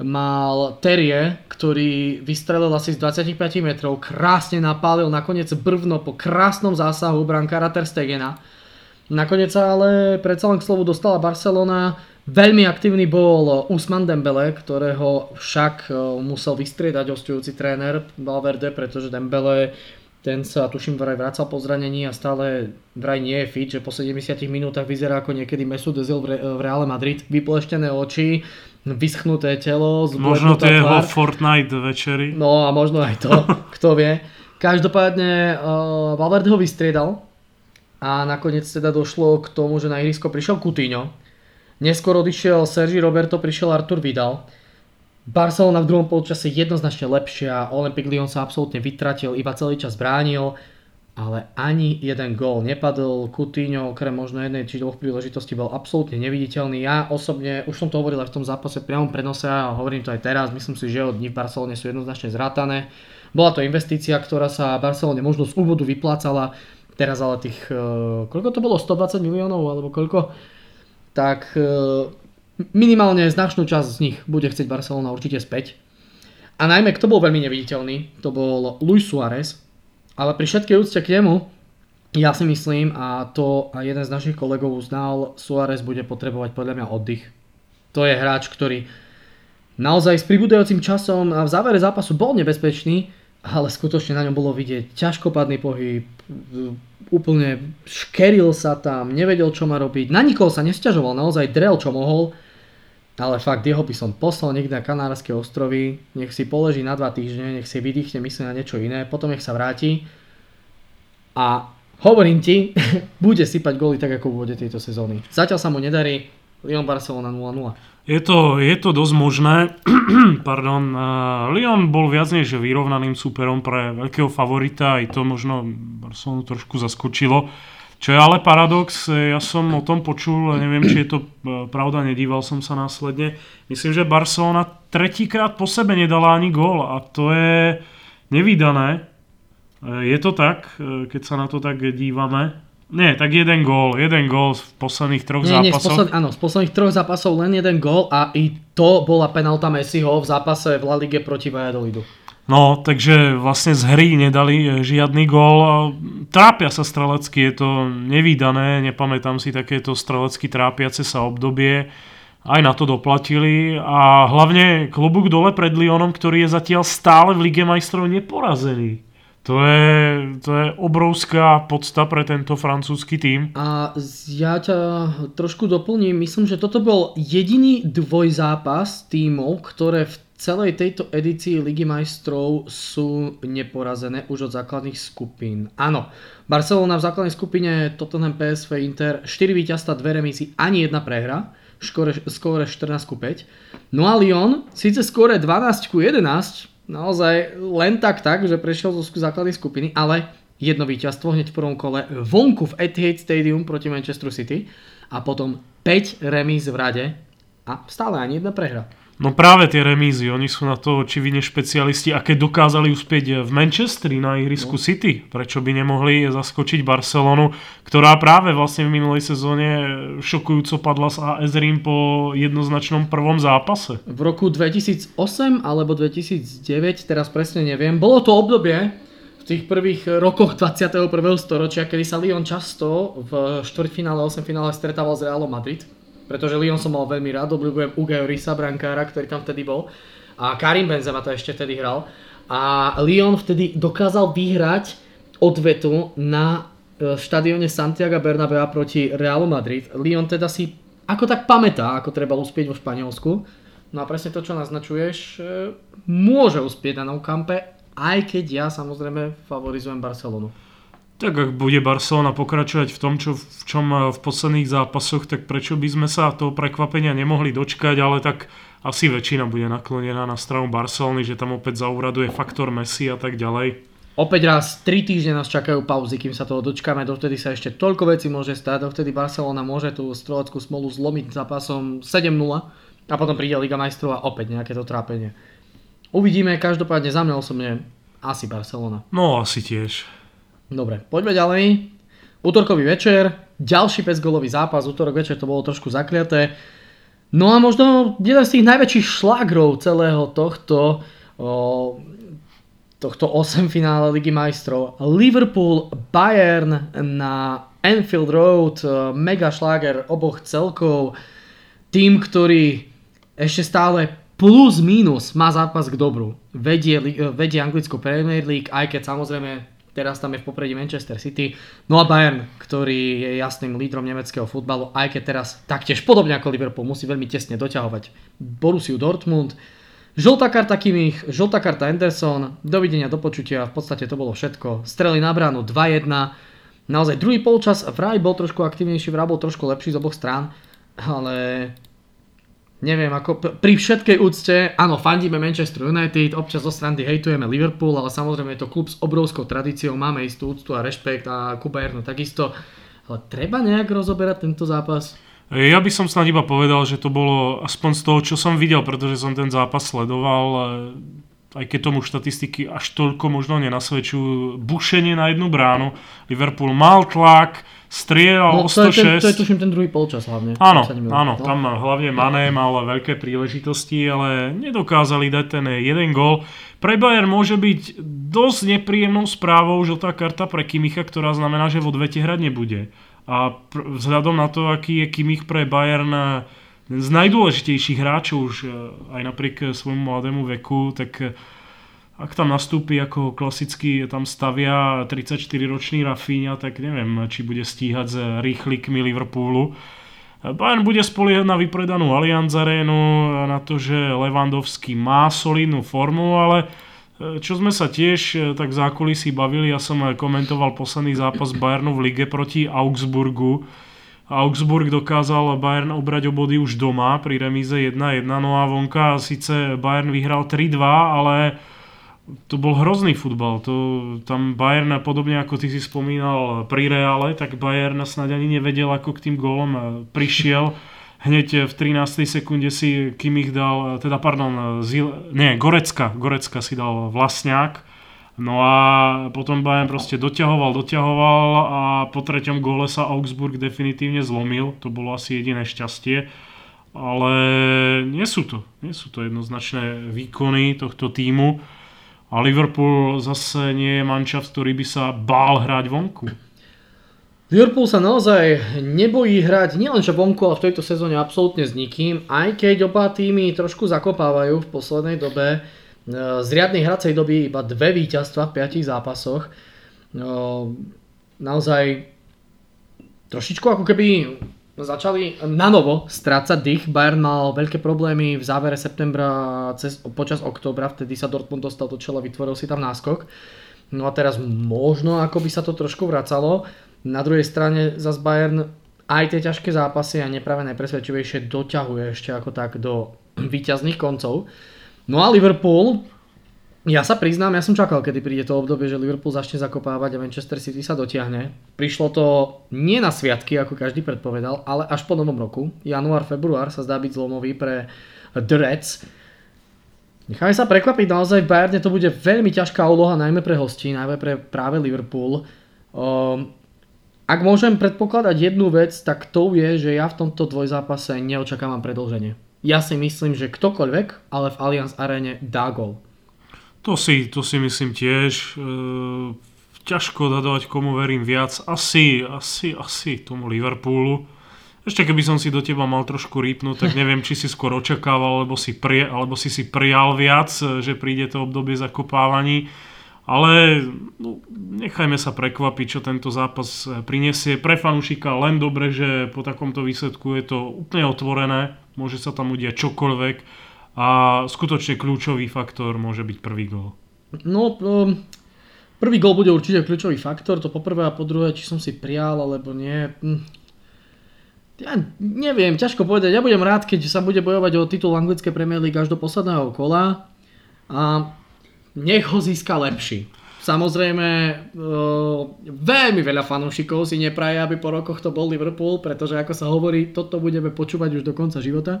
A: mal Terie, ktorý vystrelil asi z 25 metrov, krásne napálil nakoniec brvno po krásnom zásahu brankára Ter Stegena. Nakoniec sa ale predsa len k slovu dostala Barcelona. Veľmi aktívny bol Usman Dembele, ktorého však eh, musel vystriedať hostujúci tréner Valverde, pretože Dembele ten sa tuším vraj vracal po zranení a stále vraj nie je fit, že po 70 minútach vyzerá ako niekedy Mesut Özil v Reále Madrid. Vypleštené oči, vyschnuté telo,
B: Možno to je jeho Fortnite večery.
A: No a možno aj to, kto vie. Každopádne uh, Valverde ho vystriedal a nakoniec teda došlo k tomu, že na ihrisko prišiel Coutinho. Neskôr odišiel Sergi Roberto, prišiel Artur Vidal. Barcelona v druhom polčase jednoznačne lepšia, Olympic Lyon sa absolútne vytratil, iba celý čas bránil, ale ani jeden gól nepadol. Coutinho, okrem možno jednej či dvoch príležitostí, bol absolútne neviditeľný. Ja osobne, už som to hovoril aj v tom zápase priamo prenose a hovorím to aj teraz, myslím si, že od dní v Barcelone sú jednoznačne zrátané. Bola to investícia, ktorá sa Barcelone možno z úvodu vyplácala, teraz ale tých, eh, koľko to bolo, 120 miliónov alebo koľko, tak eh, minimálne značnú časť z nich bude chcieť Barcelona určite späť. A najmä, kto bol veľmi neviditeľný, to bol Luis Suárez. Ale pri všetkej úcte k nemu, ja si myslím, a to aj jeden z našich kolegov uznal, Suárez bude potrebovať podľa mňa oddych. To je hráč, ktorý naozaj s pribúdajúcim časom a v závere zápasu bol nebezpečný, ale skutočne na ňom bolo vidieť ťažkopadný pohyb, úplne škeril sa tam, nevedel čo má robiť, na nikoho sa nesťažoval, naozaj drel čo mohol ale fakt, jeho by som poslal niekde na Kanárske ostrovy, nech si položí na dva týždne, nech si vydýchne, myslí na niečo iné, potom nech sa vráti a hovorím ti, bude sypať góly tak ako v tejto sezóny. Zatiaľ sa mu nedarí, Lyon Barcelona 0-0.
B: Je to, je to dosť možné. Pardon. Lyon bol viac než vyrovnaným súperom pre veľkého favorita, aj to možno Barcelonu trošku zaskočilo. Čo je ale paradox, ja som o tom počul, neviem, či je to e, pravda, nedíval som sa následne. Myslím, že Barcelona tretíkrát po sebe nedala ani gól a to je nevydané. E, je to tak, keď sa na to tak dívame? Nie, tak jeden gól, jeden gól v posledných troch nie, zápasoch. Nie, z posled,
A: áno, z posledných troch zápasov len jeden gól a i to bola penalta Messiho v zápase v La Lige proti Valladolidu.
B: No, takže vlastne z hry nedali e, žiadny gól. Trápia sa strelecky, je to nevýdané, nepamätám si takéto strelecky trápiace sa obdobie. Aj na to doplatili a hlavne klobúk dole pred Lyonom, ktorý je zatiaľ stále v Lige majstrov neporazený. To je, to je obrovská podsta pre tento francúzsky tým.
A: A ja ťa trošku doplním. Myslím, že toto bol jediný dvojzápas tímov, ktoré v celej tejto edícii Ligy majstrov sú neporazené už od základných skupín. Áno, Barcelona v základnej skupine Tottenham PSV Inter 4 víťazstva, 2 remízy, ani jedna prehra, skóre, skóre 14 ku 5. No a Lyon síce skóre 12 ku 11, naozaj len tak tak, že prešiel zo základnej skupiny, ale jedno víťazstvo hneď v prvom kole vonku v Etihad Stadium proti Manchester City a potom 5 remíz v rade a stále ani jedna prehra.
B: No práve tie remízy, oni sú na to očividne špecialisti a keď dokázali uspieť v Manchesteri na ihrisku no. City, prečo by nemohli zaskočiť Barcelonu, ktorá práve vlastne v minulej sezóne šokujúco padla z AS Rím po jednoznačnom prvom zápase.
A: V roku 2008 alebo 2009, teraz presne neviem, bolo to obdobie, v tých prvých rokoch 21. storočia, kedy sa Lyon často v štvrťfinále, 8 finále stretával s Realom Madrid pretože Lyon som mal veľmi rád, obľúbujem Ugayo Risa, brankára, ktorý tam vtedy bol. A Karim Benzema to ešte vtedy hral. A Lyon vtedy dokázal vyhrať odvetu na e, štadióne Santiago Bernabeu proti Realu Madrid. Lyon teda si ako tak pamätá, ako treba uspieť vo Španielsku. No a presne to, čo naznačuješ, e, môže uspieť na Nou Campe, aj keď ja samozrejme favorizujem Barcelonu.
B: Tak ak bude Barcelona pokračovať v tom, čo, v čom eh, v posledných zápasoch, tak prečo by sme sa toho prekvapenia nemohli dočkať, ale tak asi väčšina bude naklonená na stranu Barcelony, že tam opäť zauraduje faktor Messi a tak ďalej.
A: Opäť raz 3 týždne nás čakajú pauzy, kým sa toho dočkáme, dovtedy sa ešte toľko vecí môže stať, dovtedy Barcelona môže tú streleckú smolu zlomiť zápasom 7-0 a potom príde Liga majstrov a opäť nejaké to trápenie. Uvidíme, každopádne za mňa osobne asi Barcelona.
B: No asi tiež.
A: Dobre, poďme ďalej. Útorkový večer, ďalší 5 golový zápas, útorok večer to bolo trošku zakliaté. No a možno jeden z tých najväčších šlágrov celého tohto, o, tohto 8 finále Ligy majstrov. Liverpool, Bayern na Anfield Road, mega šláger oboch celkov. Tým, ktorý ešte stále plus minus má zápas k dobru. Vedie, vedie anglickú Premier League, aj keď samozrejme teraz tam je v popredí Manchester City. No a Bayern, ktorý je jasným lídrom nemeckého futbalu, aj keď teraz taktiež podobne ako Liverpool musí veľmi tesne doťahovať Borussiu Dortmund. Žltá karta Kimmich, žltá karta Anderson, dovidenia do počutia, v podstate to bolo všetko. Strely na bránu 2-1, naozaj druhý polčas vraj bol trošku aktivnejší, vraj bol trošku lepší z oboch strán, ale neviem, ako pri všetkej úcte, áno, fandíme Manchester United, občas zo strany hejtujeme Liverpool, ale samozrejme je to klub s obrovskou tradíciou, máme istú úctu a rešpekt a ku Bayernu takisto. Ale treba nejak rozoberať tento zápas?
B: Ja by som snad iba povedal, že to bolo aspoň z toho, čo som videl, pretože som ten zápas sledoval, aj keď tomu štatistiky až toľko možno nenasvedčujú, bušenie na jednu bránu. Liverpool mal tlak, strieľal no, o 106. To je, ten,
A: to je tuším ten druhý polčas hlavne.
B: Áno, áno, no. tam hlavne Mané mal veľké príležitosti, ale nedokázali dať ten jeden gól. Pre Bayern môže byť dosť nepríjemnou správou žltá karta pre Kimicha, ktorá znamená, že v odvete hrať nebude. A vzhľadom na to, aký je Kimich pre Bayern eh, z najdôležitejších hráčov už eh, aj napriek svojmu mladému veku, tak ak tam nastúpi ako klasicky, tam stavia 34-ročný Rafinha, tak neviem, či bude stíhať s rýchlikmi Liverpoolu. Bayern bude spoliehať na vypredanú Allianz Arenu, na to, že Lewandowski má solidnú formu, ale e, čo sme sa tiež e, tak v zákulisí bavili, ja som komentoval posledný zápas Bayernu v lige proti Augsburgu. Augsburg dokázal Bayern obrať o body už doma pri remíze 1-1, no a vonka síce Bayern vyhral 3-2, ale to bol hrozný futbal. To, tam Bayern, podobne ako ty si spomínal pri Reále, tak Bayern snad ani nevedel, ako k tým gólom e, prišiel. Hneď v 13. sekunde si ich dal, teda pardon, Zil, nie, Gorecka, Gorecka si dal Vlastňák. No a potom Bayern proste doťahoval, doťahoval a po treťom góle sa Augsburg definitívne zlomil. To bolo asi jediné šťastie. Ale nie sú to, nie sú to jednoznačné výkony tohto týmu. A Liverpool zase nie je manšaft, ktorý by sa bál hrať vonku.
A: Liverpool sa naozaj nebojí hrať nielenže vonku, ale v tejto sezóne absolútne s nikým, aj keď oba týmy trošku zakopávajú v poslednej dobe. E, z riadnej hracej doby iba dve víťazstva v piatich zápasoch. E, naozaj trošičku ako keby začali na novo strácať dých. Bayern mal veľké problémy v závere septembra cez, počas októbra, vtedy sa Dortmund dostal do čela, vytvoril si tam náskok. No a teraz možno ako by sa to trošku vracalo. Na druhej strane zase Bayern aj tie ťažké zápasy a neprave najpresvedčivejšie doťahuje ešte ako tak do výťazných koncov. No a Liverpool, ja sa priznám, ja som čakal, kedy príde to obdobie, že Liverpool začne zakopávať a Manchester City sa dotiahne. Prišlo to nie na sviatky, ako každý predpovedal, ale až po novom roku. Január, február sa zdá byť zlomový pre The Reds. Necháme sa prekvapiť, naozaj v Bayerne to bude veľmi ťažká úloha, najmä pre hostí, najmä pre práve Liverpool. Um, ak môžem predpokladať jednu vec, tak to je, že ja v tomto dvojzápase neočakávam predlženie. Ja si myslím, že ktokoľvek, ale v Allianz Arene dá gol.
B: To si, to si myslím tiež. E, ťažko dadovať, komu verím viac. Asi, asi, asi tomu Liverpoolu. Ešte keby som si do teba mal trošku rýpnúť, tak neviem, či si skôr očakával, alebo si, prie, alebo si si prijal viac, že príde to obdobie zakopávaní. Ale no, nechajme sa prekvapiť, čo tento zápas prinesie. Pre fanúšika len dobre, že po takomto výsledku je to úplne otvorené, môže sa tam udiať čokoľvek a skutočne kľúčový faktor môže byť prvý gol.
A: No, um, prvý gol bude určite kľúčový faktor, to poprvé a po druhé, či som si prial alebo nie. Hm. Ja neviem, ťažko povedať. Ja budem rád, keď sa bude bojovať o titul anglické Premier League až do posledného kola a nech ho získa lepší. Samozrejme, uh, veľmi veľa fanúšikov si nepraje, aby po rokoch to bol Liverpool, pretože ako sa hovorí, toto budeme počúvať už do konca života.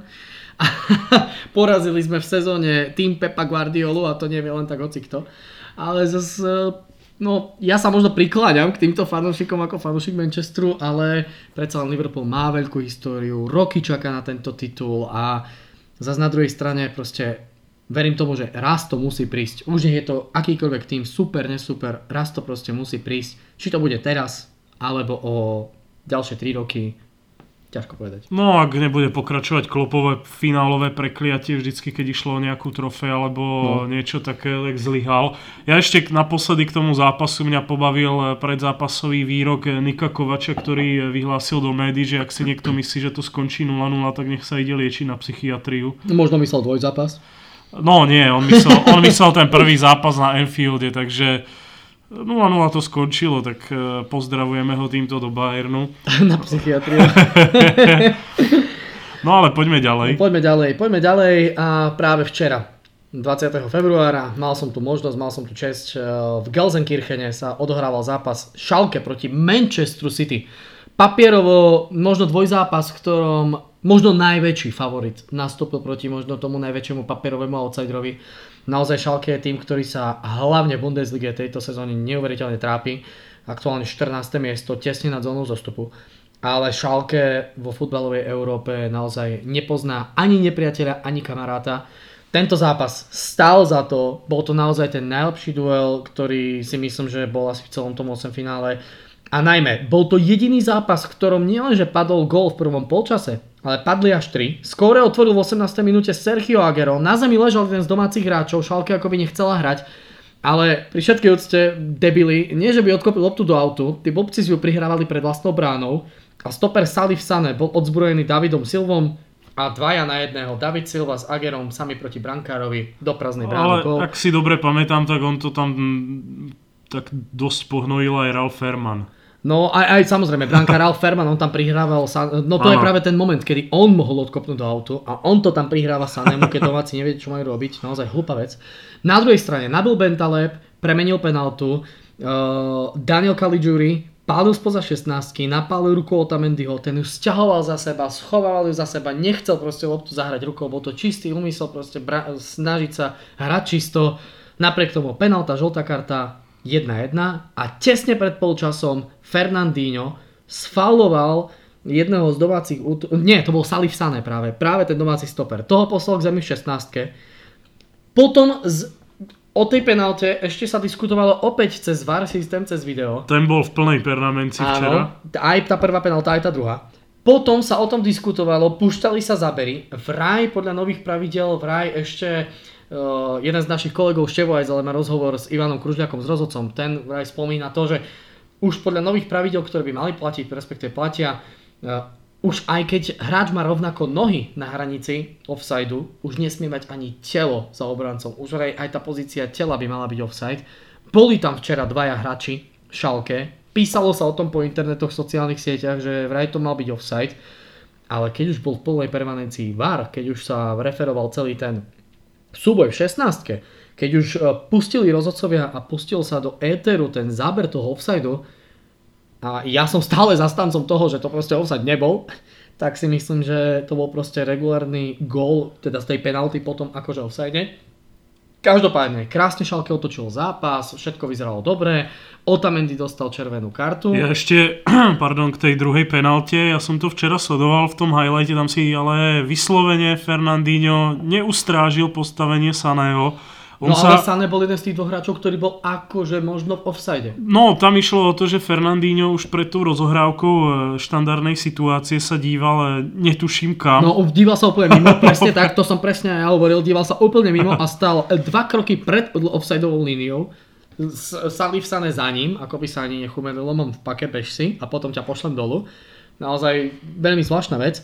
A: porazili sme v sezóne tým Pepa Guardiolu a to nevie len tak hoci kto. Ale zase No, ja sa možno prikláňam k týmto fanúšikom ako fanúšik Manchesteru, ale predsa len Liverpool má veľkú históriu, roky čaká na tento titul a zase na druhej strane proste verím tomu, že raz to musí prísť. Už nie je to akýkoľvek tým, super, nesuper, raz to proste musí prísť. Či to bude teraz, alebo o ďalšie 3 roky, Ťažko povedať.
B: No ak nebude pokračovať klopové finálové prekliatie vždycky, keď išlo o nejakú trofej alebo no. niečo také, tak zlyhal. Ja ešte naposledy k tomu zápasu mňa pobavil predzápasový výrok Nika Kovača, ktorý vyhlásil do médií, že ak si niekto myslí, že to skončí 0-0, tak nech sa ide liečiť na psychiatriu.
A: Možno myslel dvojzápas?
B: No nie, on myslel, on myslel ten prvý zápas na Enfielde, takže 0-0 to skončilo, tak e, pozdravujeme ho týmto do Bayernu.
A: Na psychiatriu.
B: no ale poďme ďalej.
A: No, poďme ďalej, poďme ďalej a práve včera, 20. februára, mal som tu možnosť, mal som tu čest, e, v Gelsenkirchene sa odohrával zápas Schalke proti Manchester City. Papierovo možno dvojzápas, v ktorom možno najväčší favorit nastúpil proti možno tomu najväčšiemu papierovému outsiderovi Naozaj Schalke je tým, ktorý sa hlavne v Bundeslige tejto sezóny neuveriteľne trápi. Aktuálne 14. miesto, tesne nad zónou zostupu. Ale Schalke vo futbalovej Európe naozaj nepozná ani nepriateľa, ani kamaráta. Tento zápas stál za to, bol to naozaj ten najlepší duel, ktorý si myslím, že bol asi v celom tom 8 finále. A najmä, bol to jediný zápas, v ktorom nielenže padol gól v prvom polčase, ale padli až 3. Skóre otvoril v 18. minúte Sergio Agero, na zemi ležal jeden z domácich hráčov, Šalke akoby nechcela hrať, ale pri všetkej úcte debili, nie že by odkopil loptu do autu, tí blbci si ju prihrávali pred vlastnou bránou, a stoper Salif Sane bol odzbrojený Davidom Silvom a dvaja na jedného. David Silva s Agerom sami proti brankárovi do prázdnej brány.
B: Ale ak si dobre pamätám, tak on to tam mm, tak dosť pohnojil aj Ralf Ferman.
A: No aj, aj samozrejme, Branka Ralf Ferman, on tam prihrával, sa, no to ano. je práve ten moment, kedy on mohol odkopnúť do autu a on to tam prihráva Sanému, keď domáci nevie, čo majú robiť, naozaj hlúpa vec. Na druhej strane, Nabil Bentaleb premenil penaltu, uh, Daniel Caligiuri pálil spoza 16 napálil rukou Otamendiho, ten ju sťahoval za seba, schovával ju za seba, nechcel proste loptu zahrať rukou, bol to čistý úmysel proste bra- snažiť sa hrať čisto, napriek tomu penalta, žltá karta, 1-1 a tesne pred polčasom Fernandinho sfauloval jedného z domácich út... Nie, to bol Salif Sané práve. Práve ten domáci stoper. Toho poslal k zemi v 16. Potom z, o tej penalte ešte sa diskutovalo opäť cez VAR systém, cez video.
B: Ten bol v plnej permanenci včera.
A: Áno, aj tá prvá penalta, aj tá druhá. Potom sa o tom diskutovalo, puštali sa zabery. Vraj podľa nových pravidel, vraj ešte Uh, jeden z našich kolegov Števo aj má rozhovor s Ivanom Kružľakom, s rozhodcom. Ten aj spomína to, že už podľa nových pravidel, ktoré by mali platiť, respektíve platia, uh, už aj keď hráč má rovnako nohy na hranici offsideu, už nesmie mať ani telo za obrancom. Už aj, aj tá pozícia tela by mala byť offside. Boli tam včera dvaja hráči, šalke, písalo sa o tom po internetoch, sociálnych sieťach, že vraj to mal byť offside, ale keď už bol v plnej permanencii VAR, keď už sa referoval celý ten súboj v 16 keď už e, pustili rozhodcovia a pustil sa do éteru ten záber toho offsideu, a ja som stále zastancom toho, že to proste offside nebol, tak si myslím, že to bol proste regulárny gól, teda z tej penalty potom akože offside. Každopádne, krásne Šalke otočil zápas, všetko vyzeralo dobre, Otamendi dostal červenú kartu.
B: Ja ešte, pardon, k tej druhej penalte, ja som to včera sledoval v tom highlighte, tam si ale vyslovene Fernandinho neustrážil postavenie Saného
A: on no sa... ale Sané bol jeden z tých dvoch hráčov, ktorý bol akože možno v offside.
B: No, tam išlo o to, že Fernandinho už pred tou rozohrávkou e, štandardnej situácie sa díval, e, netuším kam.
A: No, díval sa úplne mimo, presne tak, to som presne aj hovoril, díval sa úplne mimo a stal dva kroky pred offsideovou líniou. Salif Sané za ním, ako by sa ani nechumerilo, mám v pake, bež si a potom ťa pošlem dolu. Naozaj veľmi zvláštna vec.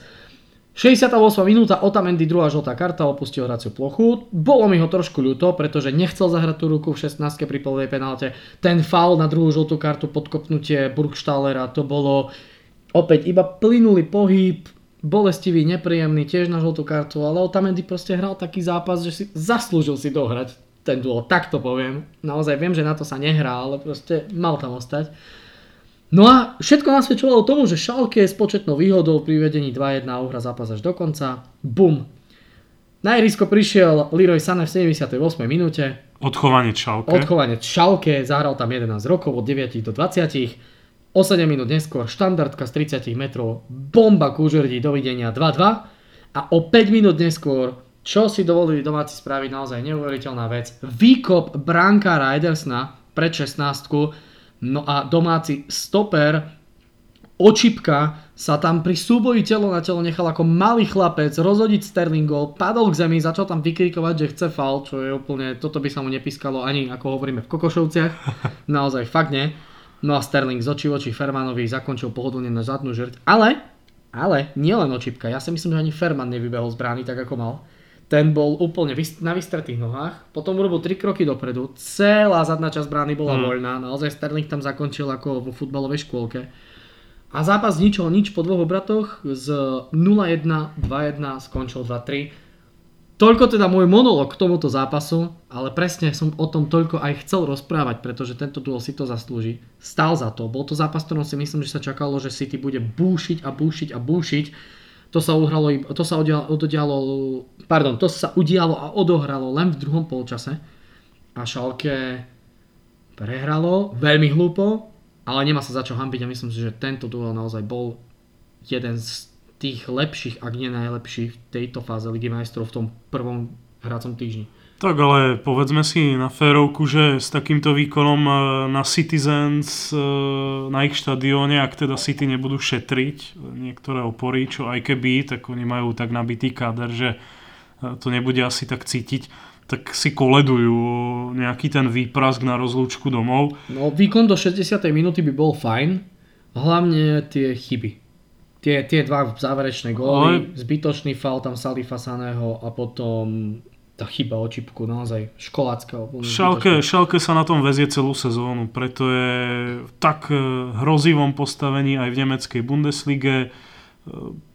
A: 68 minúta, Otamendi druhá žltá karta, opustil hraciu plochu. Bolo mi ho trošku ľúto, pretože nechcel zahrať tú ruku v 16 pri polovej penálte. Ten faul na druhú žltú kartu, podkopnutie Burgstallera, to bolo opäť iba plynulý pohyb, bolestivý, nepríjemný, tiež na žltú kartu, ale Otamendi proste hral taký zápas, že si zaslúžil si dohrať ten duel, tak to poviem. Naozaj viem, že na to sa nehrá, ale proste mal tam ostať. No a všetko nasvedčovalo tomu, že Schalke s početnou výhodou pri vedení 2-1 uhra zápas až do konca. Bum. Na irisko prišiel Leroy Sané v 78. minúte.
B: Odchovanie Schalke.
A: Odchovanie Schalke, zahral tam 11 rokov od 9 do 20. O 7 minút neskôr štandardka z 30 metrov, bomba Kužerdi, dovidenia 2-2. A o 5 minút neskôr, čo si dovolili domáci spraviť, naozaj neuveriteľná vec, výkop bránka Ridersna pred 16 No a domáci stoper Očipka sa tam pri súboji telo na telo nechal ako malý chlapec rozhodiť Sterlingov, padol k zemi, začal tam vykrikovať, že chce fal, čo je úplne, toto by sa mu nepískalo ani ako hovoríme v Kokošovciach, naozaj fakt nie. No a Sterling z očí oči Fermanovi zakončil pohodlne na zadnú žrť, ale, ale nielen Očipka, ja si myslím, že ani Ferman nevybehol z brány tak ako mal ten bol úplne na vystretých nohách, potom urobil 3 kroky dopredu, celá zadná časť brány bola hmm. voľná, naozaj Sterling tam zakončil ako vo futbalovej škôlke. A zápas ničo nič po dvoch obratoch z 0-1, 2-1 skončil 2-3. Toľko teda môj monolog k tomuto zápasu, ale presne som o tom toľko aj chcel rozprávať, pretože tento duel si to zaslúži. Stál za to. Bol to zápas, ktorom si myslím, že sa čakalo, že City bude búšiť a búšiť a búšiť to sa, uhralo, to sa udialo, pardon, to sa udialo a odohralo len v druhom polčase. A Šalke prehralo veľmi hlúpo, ale nemá sa za čo hambiť a myslím si, že tento duel naozaj bol jeden z tých lepších, ak nie najlepší v tejto fáze Ligy majstrov v tom prvom hracom týždni.
B: Tak ale povedzme si na férovku, že s takýmto výkonom e, na Citizens e, na ich štadióne, ak teda City nebudú šetriť niektoré opory, čo aj keby, tak oni majú tak nabitý káder, že e, to nebude asi tak cítiť tak si koledujú nejaký ten výprask na rozlúčku domov.
A: No výkon do 60. minúty by bol fajn, hlavne tie chyby. tie, tie dva záverečné góly, Ale... zbytočný faul tam Salifa Saného a potom tá chyba o čipku, naozaj školácka.
B: Šalke, šalke sa na tom vezie celú sezónu, preto je v tak eh, hrozivom postavení aj v nemeckej Bundeslige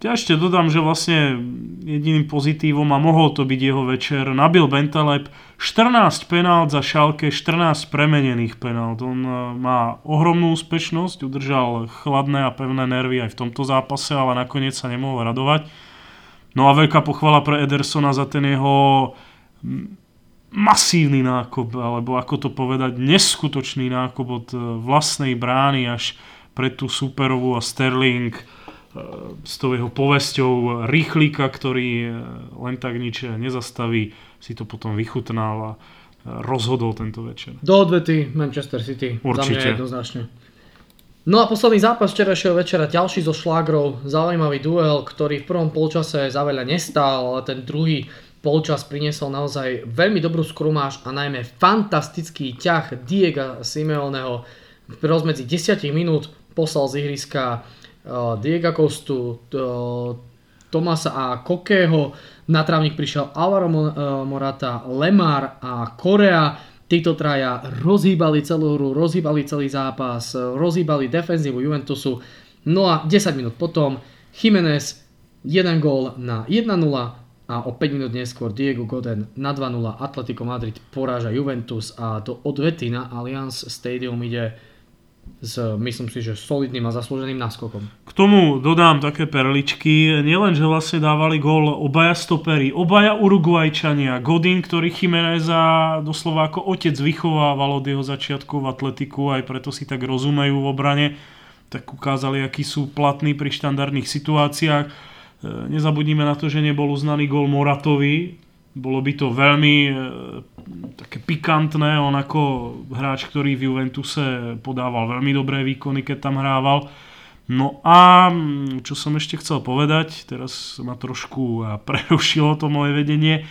B: ja ešte dodám, že vlastne jediným pozitívom a mohol to byť jeho večer, nabil Bentaleb 14 penát za šalke, 14 premenených penát. On e, má ohromnú úspešnosť, udržal chladné a pevné nervy aj v tomto zápase, ale nakoniec sa nemohol radovať. No a veľká pochvala pre Edersona za ten jeho masívny nákop, alebo ako to povedať, neskutočný nákop od e, vlastnej brány až pre tú superovú a Sterling s tou jeho povesťou rýchlika, ktorý eh, len tak nič nezastaví, si to potom vychutnal a eh, rozhodol tento večer.
A: Do odvety Manchester City.
B: Určite.
A: Za mňa jednoznačne. No a posledný zápas včerajšieho večera, ďalší zo šlágrov, zaujímavý duel, ktorý v prvom polčase za veľa nestál, ale ten druhý polčas priniesol naozaj veľmi dobrú skrumáž a najmä fantastický ťah Diega Simeoneho v rozmedzi 10 minút poslal z ihriska Diego Costu, Tomasa a Kokého, na trávnik prišiel Alvaro Morata, Lemar a Korea. Títo traja rozhýbali celú hru, rozhýbali celý zápas, rozhýbali defenzívu Juventusu. No a 10 minút potom Jiménez 1 gól na 1-0 a o 5 minút neskôr Diego Godin na 2-0 Atletico Madrid poráža Juventus a do odvety na Allianz Stadium ide s, myslím si, že solidným a zaslúženým náskokom.
B: K tomu dodám také perličky. Nielen, že vlastne dávali gól obaja stopery, obaja Uruguajčania, Godin, ktorý Chimeneza doslova ako otec vychovával od jeho začiatku v atletiku, aj preto si tak rozumejú v obrane, tak ukázali, akí sú platní pri štandardných situáciách. E, nezabudnime na to, že nebol uznaný gól Moratovi, bolo by to veľmi e, také pikantné, on ako hráč, ktorý v Juventuse podával veľmi dobré výkony, keď tam hrával. No a čo som ešte chcel povedať, teraz ma trošku prerušilo to moje vedenie. E,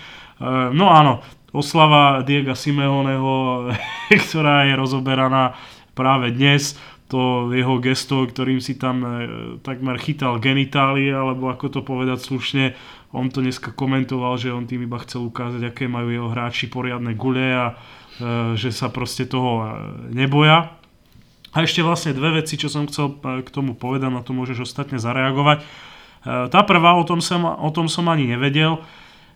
B: no áno, oslava Diega Simeoneho, ktorá je rozoberaná práve dnes, to jeho gesto, ktorým si tam e, takmer chytal genitálie, alebo ako to povedať slušne, on to dneska komentoval, že on tým iba chcel ukázať, aké majú jeho hráči poriadne gule a e, že sa proste toho e, neboja. A ešte vlastne dve veci, čo som chcel k tomu povedať, na to môžeš ostatne zareagovať. Tá prvá, o tom som, o tom som ani nevedel,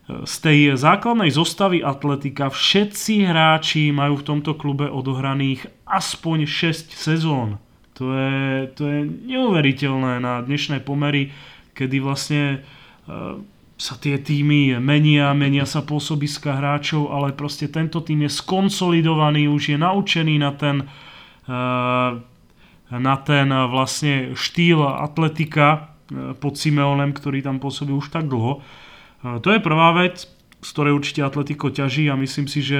B: z tej základnej zostavy atletika všetci hráči majú v tomto klube odohraných aspoň 6 sezón. To je, to je neuveriteľné na dnešné pomery, kedy vlastne e, sa tie týmy menia, menia sa pôsobiska hráčov, ale proste tento tým je skonsolidovaný, už je naučený na ten, eh, na ten vlastne štýl atletika eh, pod Simeonem, ktorý tam pôsobí už tak dlho. To je prvá vec, z ktorej určite Atletiko ťaží a myslím si, že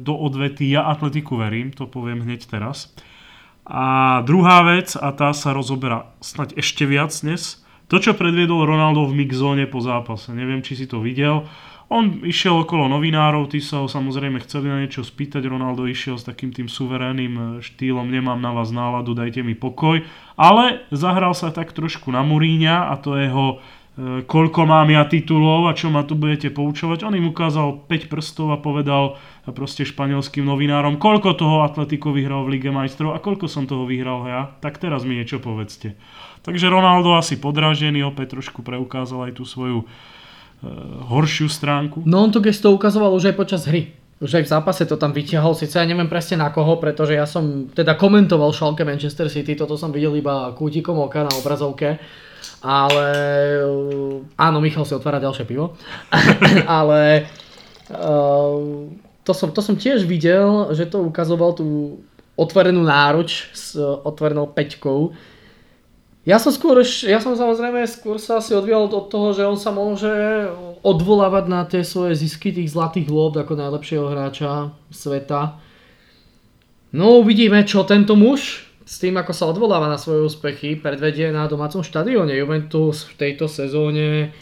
B: do odvety ja Atletiku verím, to poviem hneď teraz. A druhá vec, a tá sa rozoberá snať ešte viac dnes, to, čo predviedol Ronaldo v mixzóne po zápase, neviem, či si to videl. On išiel okolo novinárov, tí sa ho samozrejme chceli na niečo spýtať, Ronaldo išiel s takým tým suverénnym štýlom, nemám na vás náladu, dajte mi pokoj. Ale zahral sa tak trošku na Muríňa a to jeho koľko mám ja titulov a čo ma tu budete poučovať. On im ukázal 5 prstov a povedal proste španielským novinárom, koľko toho Atletico vyhral v Lige majstrov a koľko som toho vyhral ja. Tak teraz mi niečo povedzte. Takže Ronaldo asi podrážený, opäť trošku preukázal aj tú svoju e, horšiu stránku.
A: No on to gesto ukazoval už aj počas hry. Už aj v zápase to tam vyťahol, síce ja neviem presne na koho, pretože ja som teda komentoval Schalke Manchester City, toto som videl iba kútikom oka na obrazovke. Ale áno, Michal si otvára ďalšie pivo. ale uh, to, som, to som tiež videl, že to ukazoval tú otvorenú náruč s otvorenou peťkou ja som skôr, ja som samozrejme skôr sa asi odvíjal od toho, že on sa môže odvolávať na tie svoje zisky tých zlatých lob ako najlepšieho hráča sveta. No uvidíme, čo tento muž s tým, ako sa odvoláva na svoje úspechy, predvedie na domácom štadióne. Juventus v tejto sezóne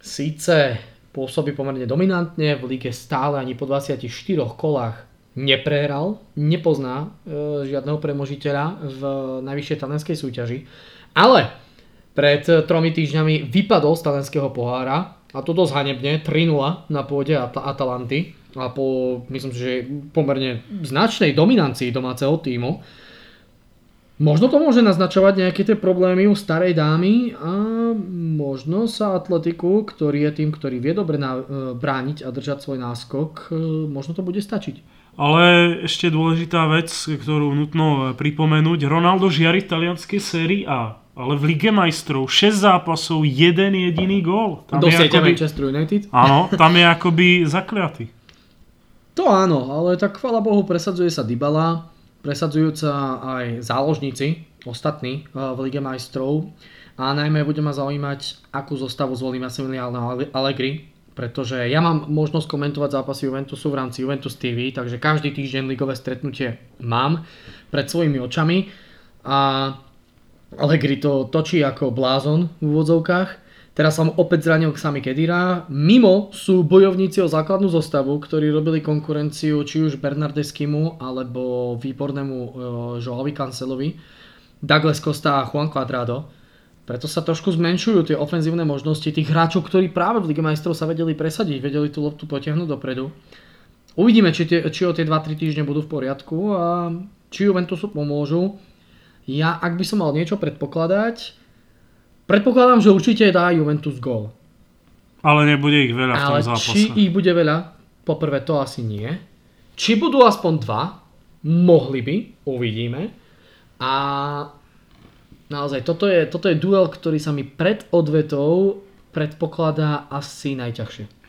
A: síce pôsobí pomerne dominantne, v lige stále ani po 24 kolách neprehral, nepozná e, žiadneho premožiteľa v najvyššej talianskej súťaži. Ale pred tromi týždňami vypadol z talenského pohára a to dosť hanebne, 3-0 na pôde At- Atalanty a po, myslím si, že pomerne značnej dominancii domáceho týmu. Možno to môže naznačovať nejaké tie problémy u starej dámy a možno sa atletiku, ktorý je tým, ktorý vie dobre na, e, brániť a držať svoj náskok, e, možno to bude stačiť.
B: Ale ešte dôležitá vec, ktorú nutno pripomenúť. Ronaldo žiari v talianskej sérii A, ale v Lige majstrov 6 zápasov, jeden jediný gól.
A: Do
B: je akoby,
A: Manchester United?
B: áno, tam je akoby zakliatý.
A: To áno, ale tak chvala Bohu presadzuje sa Dybala, presadzujú sa aj záložníci, ostatní eh, v Lige majstrov a najmä bude ma zaujímať, akú zostavu zvolí Massimiliano Allegri, pretože ja mám možnosť komentovať zápasy Juventusu v rámci Juventus TV, takže každý týždeň ligové stretnutie mám pred svojimi očami a Allegri to točí ako blázon v úvodzovkách. Teraz som opäť zranil Sami Kedira. Mimo sú bojovníci o základnú zostavu, ktorí robili konkurenciu či už Bernardeskimu alebo výbornému uh, Joaovi Cancelovi, Douglas Costa a Juan Cuadrado. Preto sa trošku zmenšujú tie ofenzívne možnosti tých hráčov, ktorí práve v Lige majstrov sa vedeli presadiť, vedeli tú loptu potiahnuť dopredu. Uvidíme, či, tie, či o tie 2-3 týždne budú v poriadku a či Juventusu pomôžu. Ja, ak by som mal niečo predpokladať, Predpokladám, že určite dá Juventus gól.
B: Ale nebude ich veľa v tom
A: Ale
B: zápase.
A: či ich bude veľa, poprvé to asi nie. Či budú aspoň dva, mohli by, uvidíme. A naozaj, toto je, toto je duel, ktorý sa mi pred odvetou predpokladá asi najťažšie.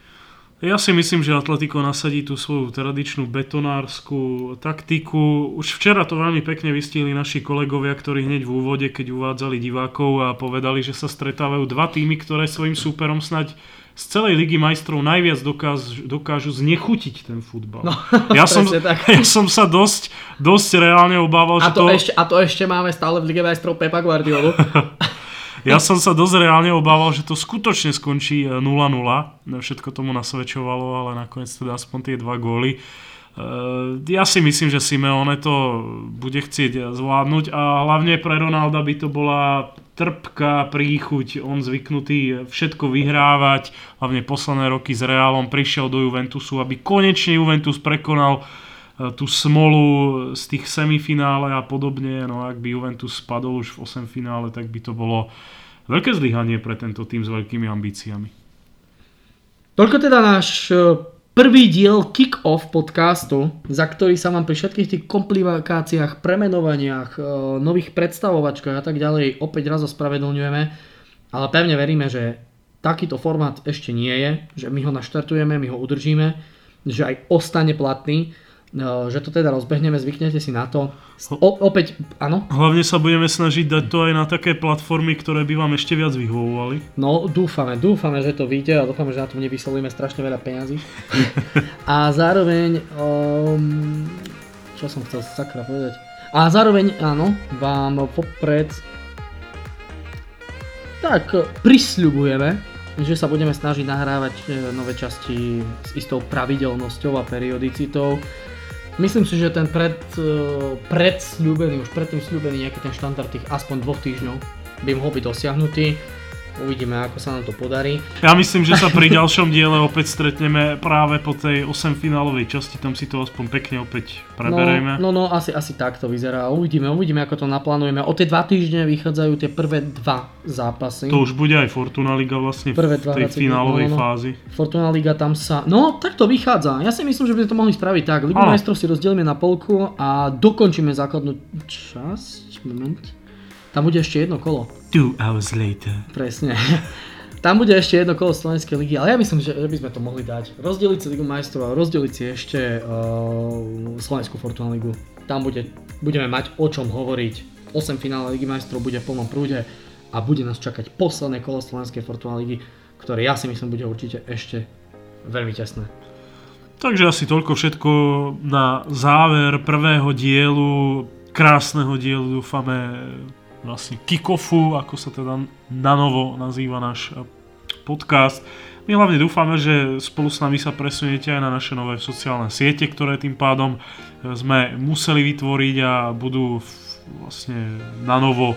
B: Ja si myslím, že Atletico nasadí tú svoju tradičnú betonárskú taktiku. Už včera to veľmi pekne vystihli naši kolegovia, ktorí hneď v úvode, keď uvádzali divákov a povedali, že sa stretávajú dva týmy, ktoré svojim súperom snať z celej ligy majstrov najviac dokážu, dokážu znechutiť ten futbal.
A: No,
B: ja, som,
A: tak.
B: ja som sa dosť, dosť reálne obával,
A: A
B: že
A: to,
B: to...
A: ešte, a to ešte máme stále v Lige majstrov Pepa Guardiolu.
B: Ja som sa dosť reálne obával, že to skutočne skončí e, 0-0. Všetko tomu nasvedčovalo, ale nakoniec teda aspoň tie dva góly. E, Ja si myslím, že Simeone to bude chcieť zvládnuť a hlavne pre Ronalda by to bola trpká príchuť. On zvyknutý všetko vyhrávať, hlavne posledné roky s Reálom prišiel do Juventusu, aby konečne Juventus prekonal e, tú smolu z tých semifinále a podobne. No ak by Juventus spadol už v 8 finále, tak by to bolo veľké zlyhanie pre tento tým s veľkými ambíciami.
A: Toľko teda náš e, prvý diel kick-off podcastu, za ktorý sa vám pri všetkých tých komplikáciách, premenovaniach, e, nových predstavovačkách a tak ďalej opäť raz ospravedlňujeme, ale pevne veríme, že takýto formát ešte nie je, že my ho naštartujeme, my ho udržíme, že aj ostane platný, e, že to teda rozbehneme, zvyknete si na to. O, opäť, áno?
B: Hlavne sa budeme snažiť dať to aj na také platformy, ktoré by vám ešte viac vyhovovali.
A: No, dúfame, dúfame, že to vyjde a dúfame, že na tom nevysolíme strašne veľa peňazí. a zároveň, um, čo som chcel sakra povedať? A zároveň, áno, vám popred tak prisľubujeme, že sa budeme snažiť nahrávať e, nové časti s istou pravidelnosťou a periodicitou. Myslím si, že ten pred, e, predsľúbený, už predtým sľúbený nejaký ten štandard tých aspoň dvoch týždňov by mohol byť dosiahnutý. Uvidíme, ako sa nám to podarí.
B: Ja myslím, že sa pri ďalšom diele opäť stretneme práve po tej 8 finálovej časti, tam si to aspoň pekne opäť preberieme.
A: No, no, no asi, asi tak to vyzerá. Uvidíme, uvidíme, ako to naplánujeme. O tie dva týždne vychádzajú tie prvé dva zápasy.
B: To už bude aj Fortuna Liga vlastne
A: Prvé
B: v
A: dva
B: tej
A: hracie
B: finálovej
A: no, no, no.
B: fázi.
A: Fortuna Liga tam sa... No, tak to vychádza. Ja si myslím, že by sme to mohli spraviť tak. Ligu majstrov si rozdelíme na polku a dokončíme základnú časť. Moment. Tam bude ešte jedno kolo.
B: Two hours later.
A: Presne. Tam bude ešte jedno kolo Slovenskej ligy, ale ja myslím, že, že by sme to mohli dať. Rozdeliť si Ligu majstrov a rozdeliť si ešte uh, Slovenskú Fortuna Ligu. Tam bude, budeme mať o čom hovoriť. 8 finále Ligy majstrov bude v plnom prúde a bude nás čakať posledné kolo Slovenskej Fortuna Ligy, ktoré ja si myslím bude určite ešte veľmi tesné.
B: Takže asi toľko všetko na záver prvého dielu, krásneho dielu, dúfame vlastne kick-offu, ako sa teda na novo nazýva náš eh, podcast. My hlavne dúfame, že spolu s nami sa presuniete aj na naše nové sociálne siete, ktoré tým pádom eh, sme museli vytvoriť a budú vlastne na novo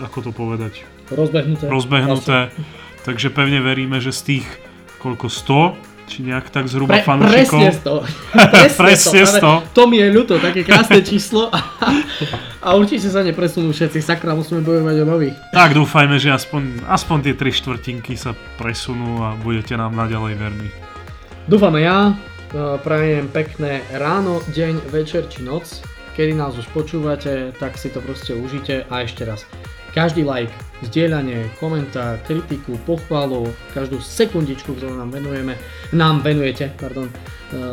B: ako to povedať,
A: Rozbehnuté.
B: rozbehnuté. Takže pevne veríme, že z tých koľko 100, či nejak tak zhruba
A: Pre,
B: fanúšikov.
A: presne 100.
B: Presne 100.
A: Ale To mi je ľúto, také krásne číslo. A, a určite sa nepresunú všetci. Sakra, musíme bojovať o nových.
B: Tak dúfajme, že aspoň, aspoň tie tri štvrtinky sa presunú a budete nám naďalej verní.
A: Dúfame ja. E, Prajem pekné ráno, deň, večer či noc. Kedy nás už počúvate, tak si to proste užite. A ešte raz, každý like, zdieľanie, komentár, kritiku, pochválu, každú sekundičku, ktorú nám venujeme, nám venujete, pardon, e,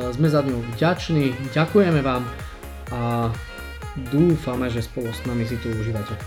A: sme za ňu vďační, ďakujeme vám a dúfame, že spolu s nami si tu užívate.